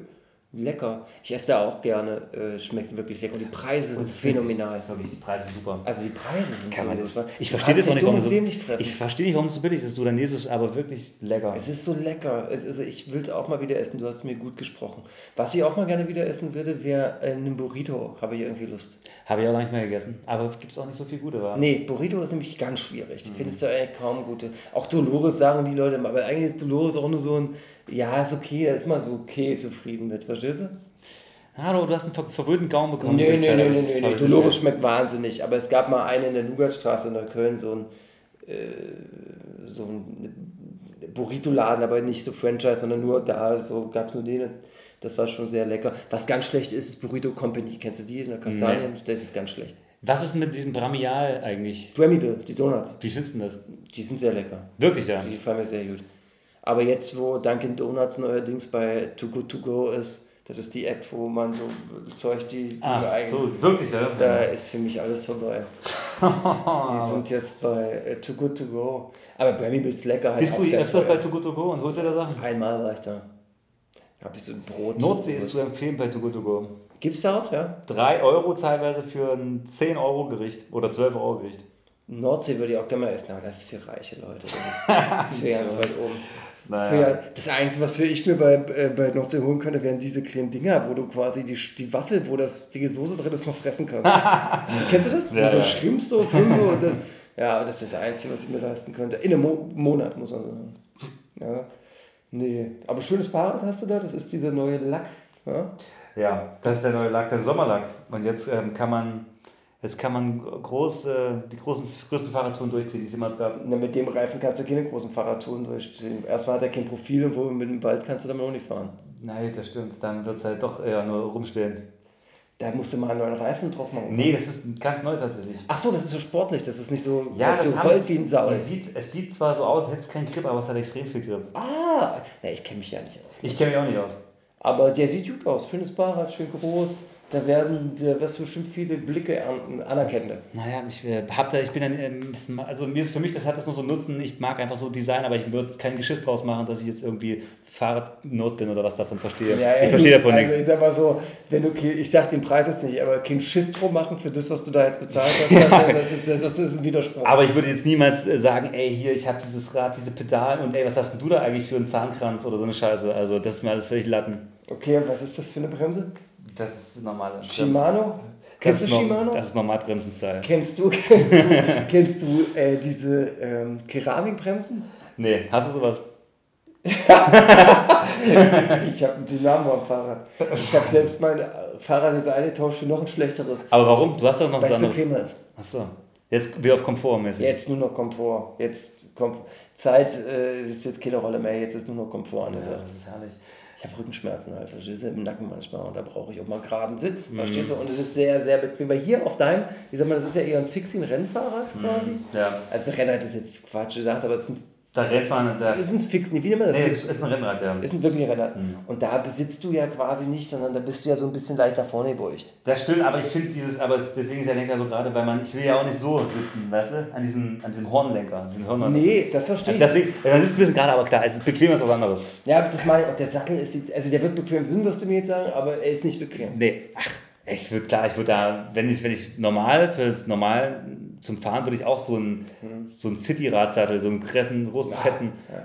Lecker. Ich esse da auch gerne. Äh, schmeckt wirklich lecker. Und die Preise sind Das ist phänomenal. wirklich die Preise super. Also die Preise sind Kann man so. Ich Du verstehe das auch nicht, warum so, fressen. ich verstehe nicht, warum es so billig ist. Sudanesisch ist aber wirklich lecker. Es ist so lecker. Es, also ich will es auch mal wieder essen. Du hast mir gut gesprochen. Was ich auch mal gerne wieder essen würde, wäre äh, ein Burrito. Habe ich irgendwie Lust. Habe ich auch lange nicht mehr gegessen. Aber gibt es auch nicht so viel gute, wa? Nee, Burrito ist nämlich ganz schwierig. Mhm. Ich finde es da eigentlich kaum gute. Auch Dolores sagen die Leute immer, aber eigentlich ist Dolores auch nur so ein, ja, ist okay, da ist man so okay zufrieden mit, verstehst du? Hallo, du hast einen ver verwöhnten Gaumen bekommen. Nee, nee, nee, nee, nee, nee. Dolores schmeckt wahnsinnig, aber es gab mal einen in der Nougatstraße in Neukölln, so ein, äh, so ein Burrito-Laden, aber nicht so Franchise, sondern nur da, so gab es nur den. Das war schon sehr lecker. Was ganz schlecht ist, ist Burrito Company. Kennst du die in der Kastanien? Das ist ganz schlecht. Was ist mit diesem Bramial eigentlich? Bramble, die Donuts, Wie findest du denn das? die sind sehr lecker. Wirklich, ja. Die gefallen mir sehr gut. Aber jetzt, wo Dunkin' Donuts neuerdings bei Too Good To Go ist, das ist die App, wo man so Zeug, die, die Ach so, wirklich, ja. Da ist für mich alles vorbei. Die sind jetzt bei äh, Too Good To Go. Aber Bramble ist lecker. Halt Bist du öfters bei Too Good To Go und holst dir da Sachen? Einmal war ich da. Da habe ich so ein Brot. Nordsee ist zu empfehlen bei Too Good To Go. Gibt's da auch, ja? 3 Euro teilweise für ein 10 Euro Gericht oder 12 Euro Gericht. Nordsee würde ich auch gerne mal essen, aber das ist für reiche Leute. Das ist für ganz weit oben. Naja. das Einzige, was für ich mir bei, äh, bei Nordsee holen könnte, wären diese kleinen Dinger, wo du quasi die, die Waffel, wo das, die Soße drin ist, noch fressen kannst. Kennst du das? Ja, wo so ja. Schrimps so fünf und dann, Ja, aber das ist das Einzige, was ich mir leisten könnte. In einem Mo Monat, muss man sagen. Ja. Nee, aber schönes Fahrrad hast du da, das ist dieser neue Lack. Ja? Ja, das ist der neue Lack, der Sommerlack. Und jetzt ähm, kann man, jetzt kann man groß, äh, die großen, größten Fahrradtouren durchziehen, die es jemals gab. Na, mit dem Reifen kannst du keine großen Fahrradtouren durchziehen. Erstmal hat er kein Profil und wo mit dem Wald kannst du damit auch nicht fahren. Nein, das stimmt. Dann wird es halt doch eher nur rumstehen. Da musst du mal einen neuen Reifen drauf machen. Nee, das ist ganz neu tatsächlich. Ach so, das ist so sportlich, das ist nicht so, Ja, das das so rollt wie ein Sau. Sieht, es sieht zwar so aus, als hätte es keinen Grip, aber es hat extrem viel Grip. Ah, na, ich kenne mich ja nicht aus. Ich kenne mich auch nicht aus. Aber der sieht gut aus, schönes Fahrrad, schön groß. Da werden, da wirst du bestimmt viele Blicke ernten, anerkennende. Naja, ich, äh, hab da, ich bin dann, ähm, also mir ist für mich, das hat das nur so einen Nutzen. Ich mag einfach so Design, aber ich würde kein Geschiss draus machen, dass ich jetzt irgendwie Fahrradnot bin oder was davon verstehe. ich verstehe davon also nichts. Ich sag mal so, wenn du, ich sag den Preis jetzt nicht, aber kein Schiss drum machen für das, was du da jetzt bezahlt hast, dann, das, ist, das ist ein Widerspruch. Aber ich würde jetzt niemals äh, sagen, ey, hier, ich habe dieses Rad, diese Pedalen und ey, was hast denn du da eigentlich für einen Zahnkranz oder so eine Scheiße? Also, das ist mir alles völlig Latten. Okay, und was ist das für eine Bremse? Das ist normale Shimano? Das Kennst du no- Shimano? das ist normal Bremsen-Style. Kennst du, kennst du, kennst du äh, diese ähm, Keramikbremsen? Nee, hast du sowas? Ich habe ein Dynamo am Fahrrad. Ich habe selbst mein Fahrrad jetzt eingetauscht für noch ein schlechteres, Aber warum? Du hast doch noch weil bequemer ist. Achso. Jetzt wieder auf Komfortmäßig. Jetzt nur noch Komfort. Jetzt kommt Zeit äh, ist jetzt keine Rolle mehr. Jetzt ist nur noch Komfort an der Ja, Sache. das ist herrlich. Ich habe Rückenschmerzen halt, verstehst du, im Nacken manchmal und da brauche ich auch mal einen geraden Sitz, Mhm. verstehst du? Und es ist sehr, sehr bequem. Weil hier auf deinem, wie sag mal, das ist ja eher ein Fixie-Rennfahrrad quasi. Ja. Also Rennrad ist jetzt Quatsch gesagt, aber es ist ein, Da rennt man. Da, es ist ein Fixie, wie nennt man das? nee, Fix- es ist ein Rennrad, ja. ist ein wirklich Rennrad. Mhm. Und da besitzt du ja quasi nicht, sondern da bist du ja so ein bisschen leicht nach vorne gebeugt. Das stimmt, aber ich finde dieses, aber es, deswegen ist der Lenker so gerade, weil man, ich will ja auch nicht so sitzen, weißt du, an diesem, an diesem Hornlenker. Diesen Hornlenker. Nee, das verstehe ich. Deswegen, man sitzt ein bisschen gerade, aber klar, es ist bequem ist was anderes. Ja, das meine ich auch. Der Sattel ist, also der wird bequem Sinn, wirst du mir jetzt sagen, aber er ist nicht bequem. Nee, ach, ich würde klar, ich würde da, wenn ich, wenn ich normal, fürs normal zum Fahren würde ich auch so einen, so einen City-Radsattel, so einen fetten, großen, fetten, ja.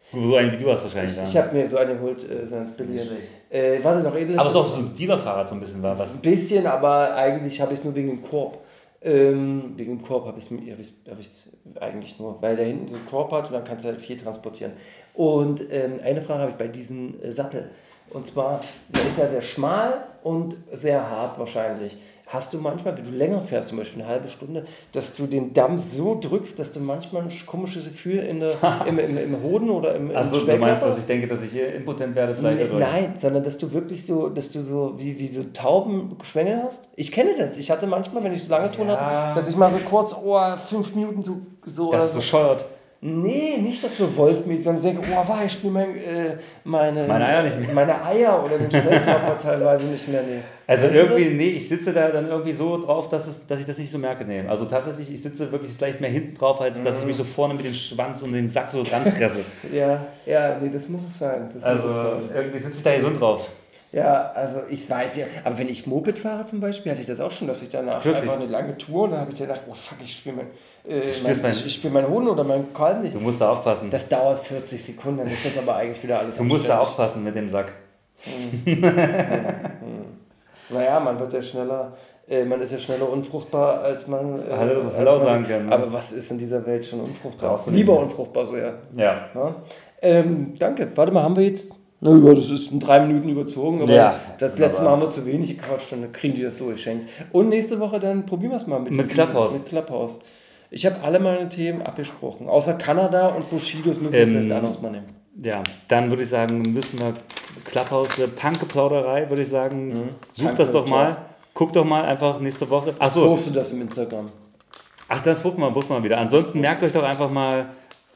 so, so einen wie du hast wahrscheinlich. Ich ja. habe mir so einen geholt, äh, so. Nicht schlecht. Äh, warte noch, edel. aber es ist auch so ein Dealer-Fahrrad so ein bisschen war, was. Ein bisschen, aber eigentlich habe ich es nur wegen dem Korb. Ähm, wegen dem Korb habe ich es hab ich's, hab ich's eigentlich nur, weil der hinten so einen Korb hat und dann kannst du halt viel transportieren. Und ähm, eine Frage habe ich bei diesem äh, Sattel. Und zwar, der ist ja sehr schmal und sehr hart wahrscheinlich. Hast du manchmal, wenn du länger fährst, zum Beispiel eine halbe Stunde, dass du den Damm so drückst, dass du manchmal ein komisches Gefühl in der, im, im, im Hoden oder im, im Achso, du meinst, dass ich denke, dass ich hier impotent werde vielleicht? Nee, nein, sondern dass du wirklich so, dass du so wie, wie so Taubenschwängel hast. Ich kenne das. Ich hatte manchmal, wenn ich so lange tun Ja. habe, dass ich mal so kurz, oh, fünf Minuten so. so, Das ist so so. scheuert. Nee, nicht dass so Wolf mit, sondern denke, oh, war, ich spiele mein, äh, meine, Meine Eier nicht mehr. Meine Eier oder den Schwellkörper teilweise nicht mehr. Nee. Also du irgendwie, nee, ich sitze da dann irgendwie so drauf, dass, es, dass ich das nicht so merke. Nee. Also tatsächlich, ich sitze wirklich vielleicht mehr hinten drauf, als dass ich mich so vorne mit dem Schwanz und dem Sack so ranpresse. Ja, ja, nee, das muss es sein. Das Also es sein. irgendwie sitze ich da gesund drauf. Ja, also ich weiß ja, aber wenn ich Moped fahre zum Beispiel, hatte ich das auch schon, dass ich danach Wirklich? einfach eine lange Tour und dann habe ich gedacht, oh fuck, ich spiele mein, äh, mein, mein- ich, ich spiele meinen Hund oder meinen Kalb nicht. Du musst da aufpassen. Das dauert 40 Sekunden, dann ist das aber eigentlich wieder alles Du musst da aufpassen mit dem Sack. Naja, man wird ja schneller, äh, man ist ja schneller unfruchtbar, als man... Äh, Hallo- als Hallo man, sagen kann, ne? Aber was ist in dieser Welt schon unfruchtbar? Brauchst Lieber unfruchtbar, so ja. Ja. Ja. Ähm, danke. Warte mal, haben wir jetzt. Na ja, das ist in drei Minuten überzogen, aber Ja, das letzte Mal haben wir zu wenig gequatscht und dann kriegen die das so geschenkt. Und nächste Woche dann probieren wir es mal mit, Mit diesem- Clubhouse. Mit Clubhouse. Ich habe alle meine Themen abgesprochen. Außer Kanada und Bushidos müssen wir Ähm, vielleicht anders mal nehmen. Ja, dann würde ich sagen, müssen wir Clubhouse, äh, Punk-Plauderei, würde ich sagen, such das doch mal. guckt doch mal einfach nächste Woche. Achso, Poste das im Instagram. ach, das gucken wir, muss man wieder. Ansonsten merkt euch doch einfach mal,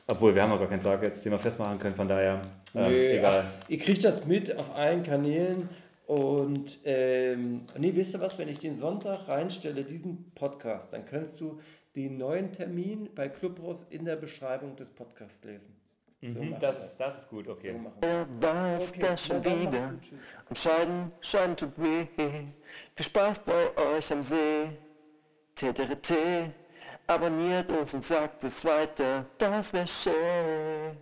obwohl wir haben ja gar keinen Tag jetzt, den wir festmachen können, von daher, ähm, Nö, egal. ach, ihr kriegt das mit auf allen Kanälen und ähm, nee, wisst ihr was, wenn ich den Sonntag reinstelle, diesen Podcast, dann kannst du den neuen Termin bei Clubhaus in der Beschreibung des Podcasts lesen. So Mhm, das, das ist gut, okay. So. Wer weiß Okay, das schon wieder? gut. Und Scheiden, Scheiden tut weh. Viel Spaß bei euch am See. TTRT. Abonniert uns und sagt es weiter. Das wär schön.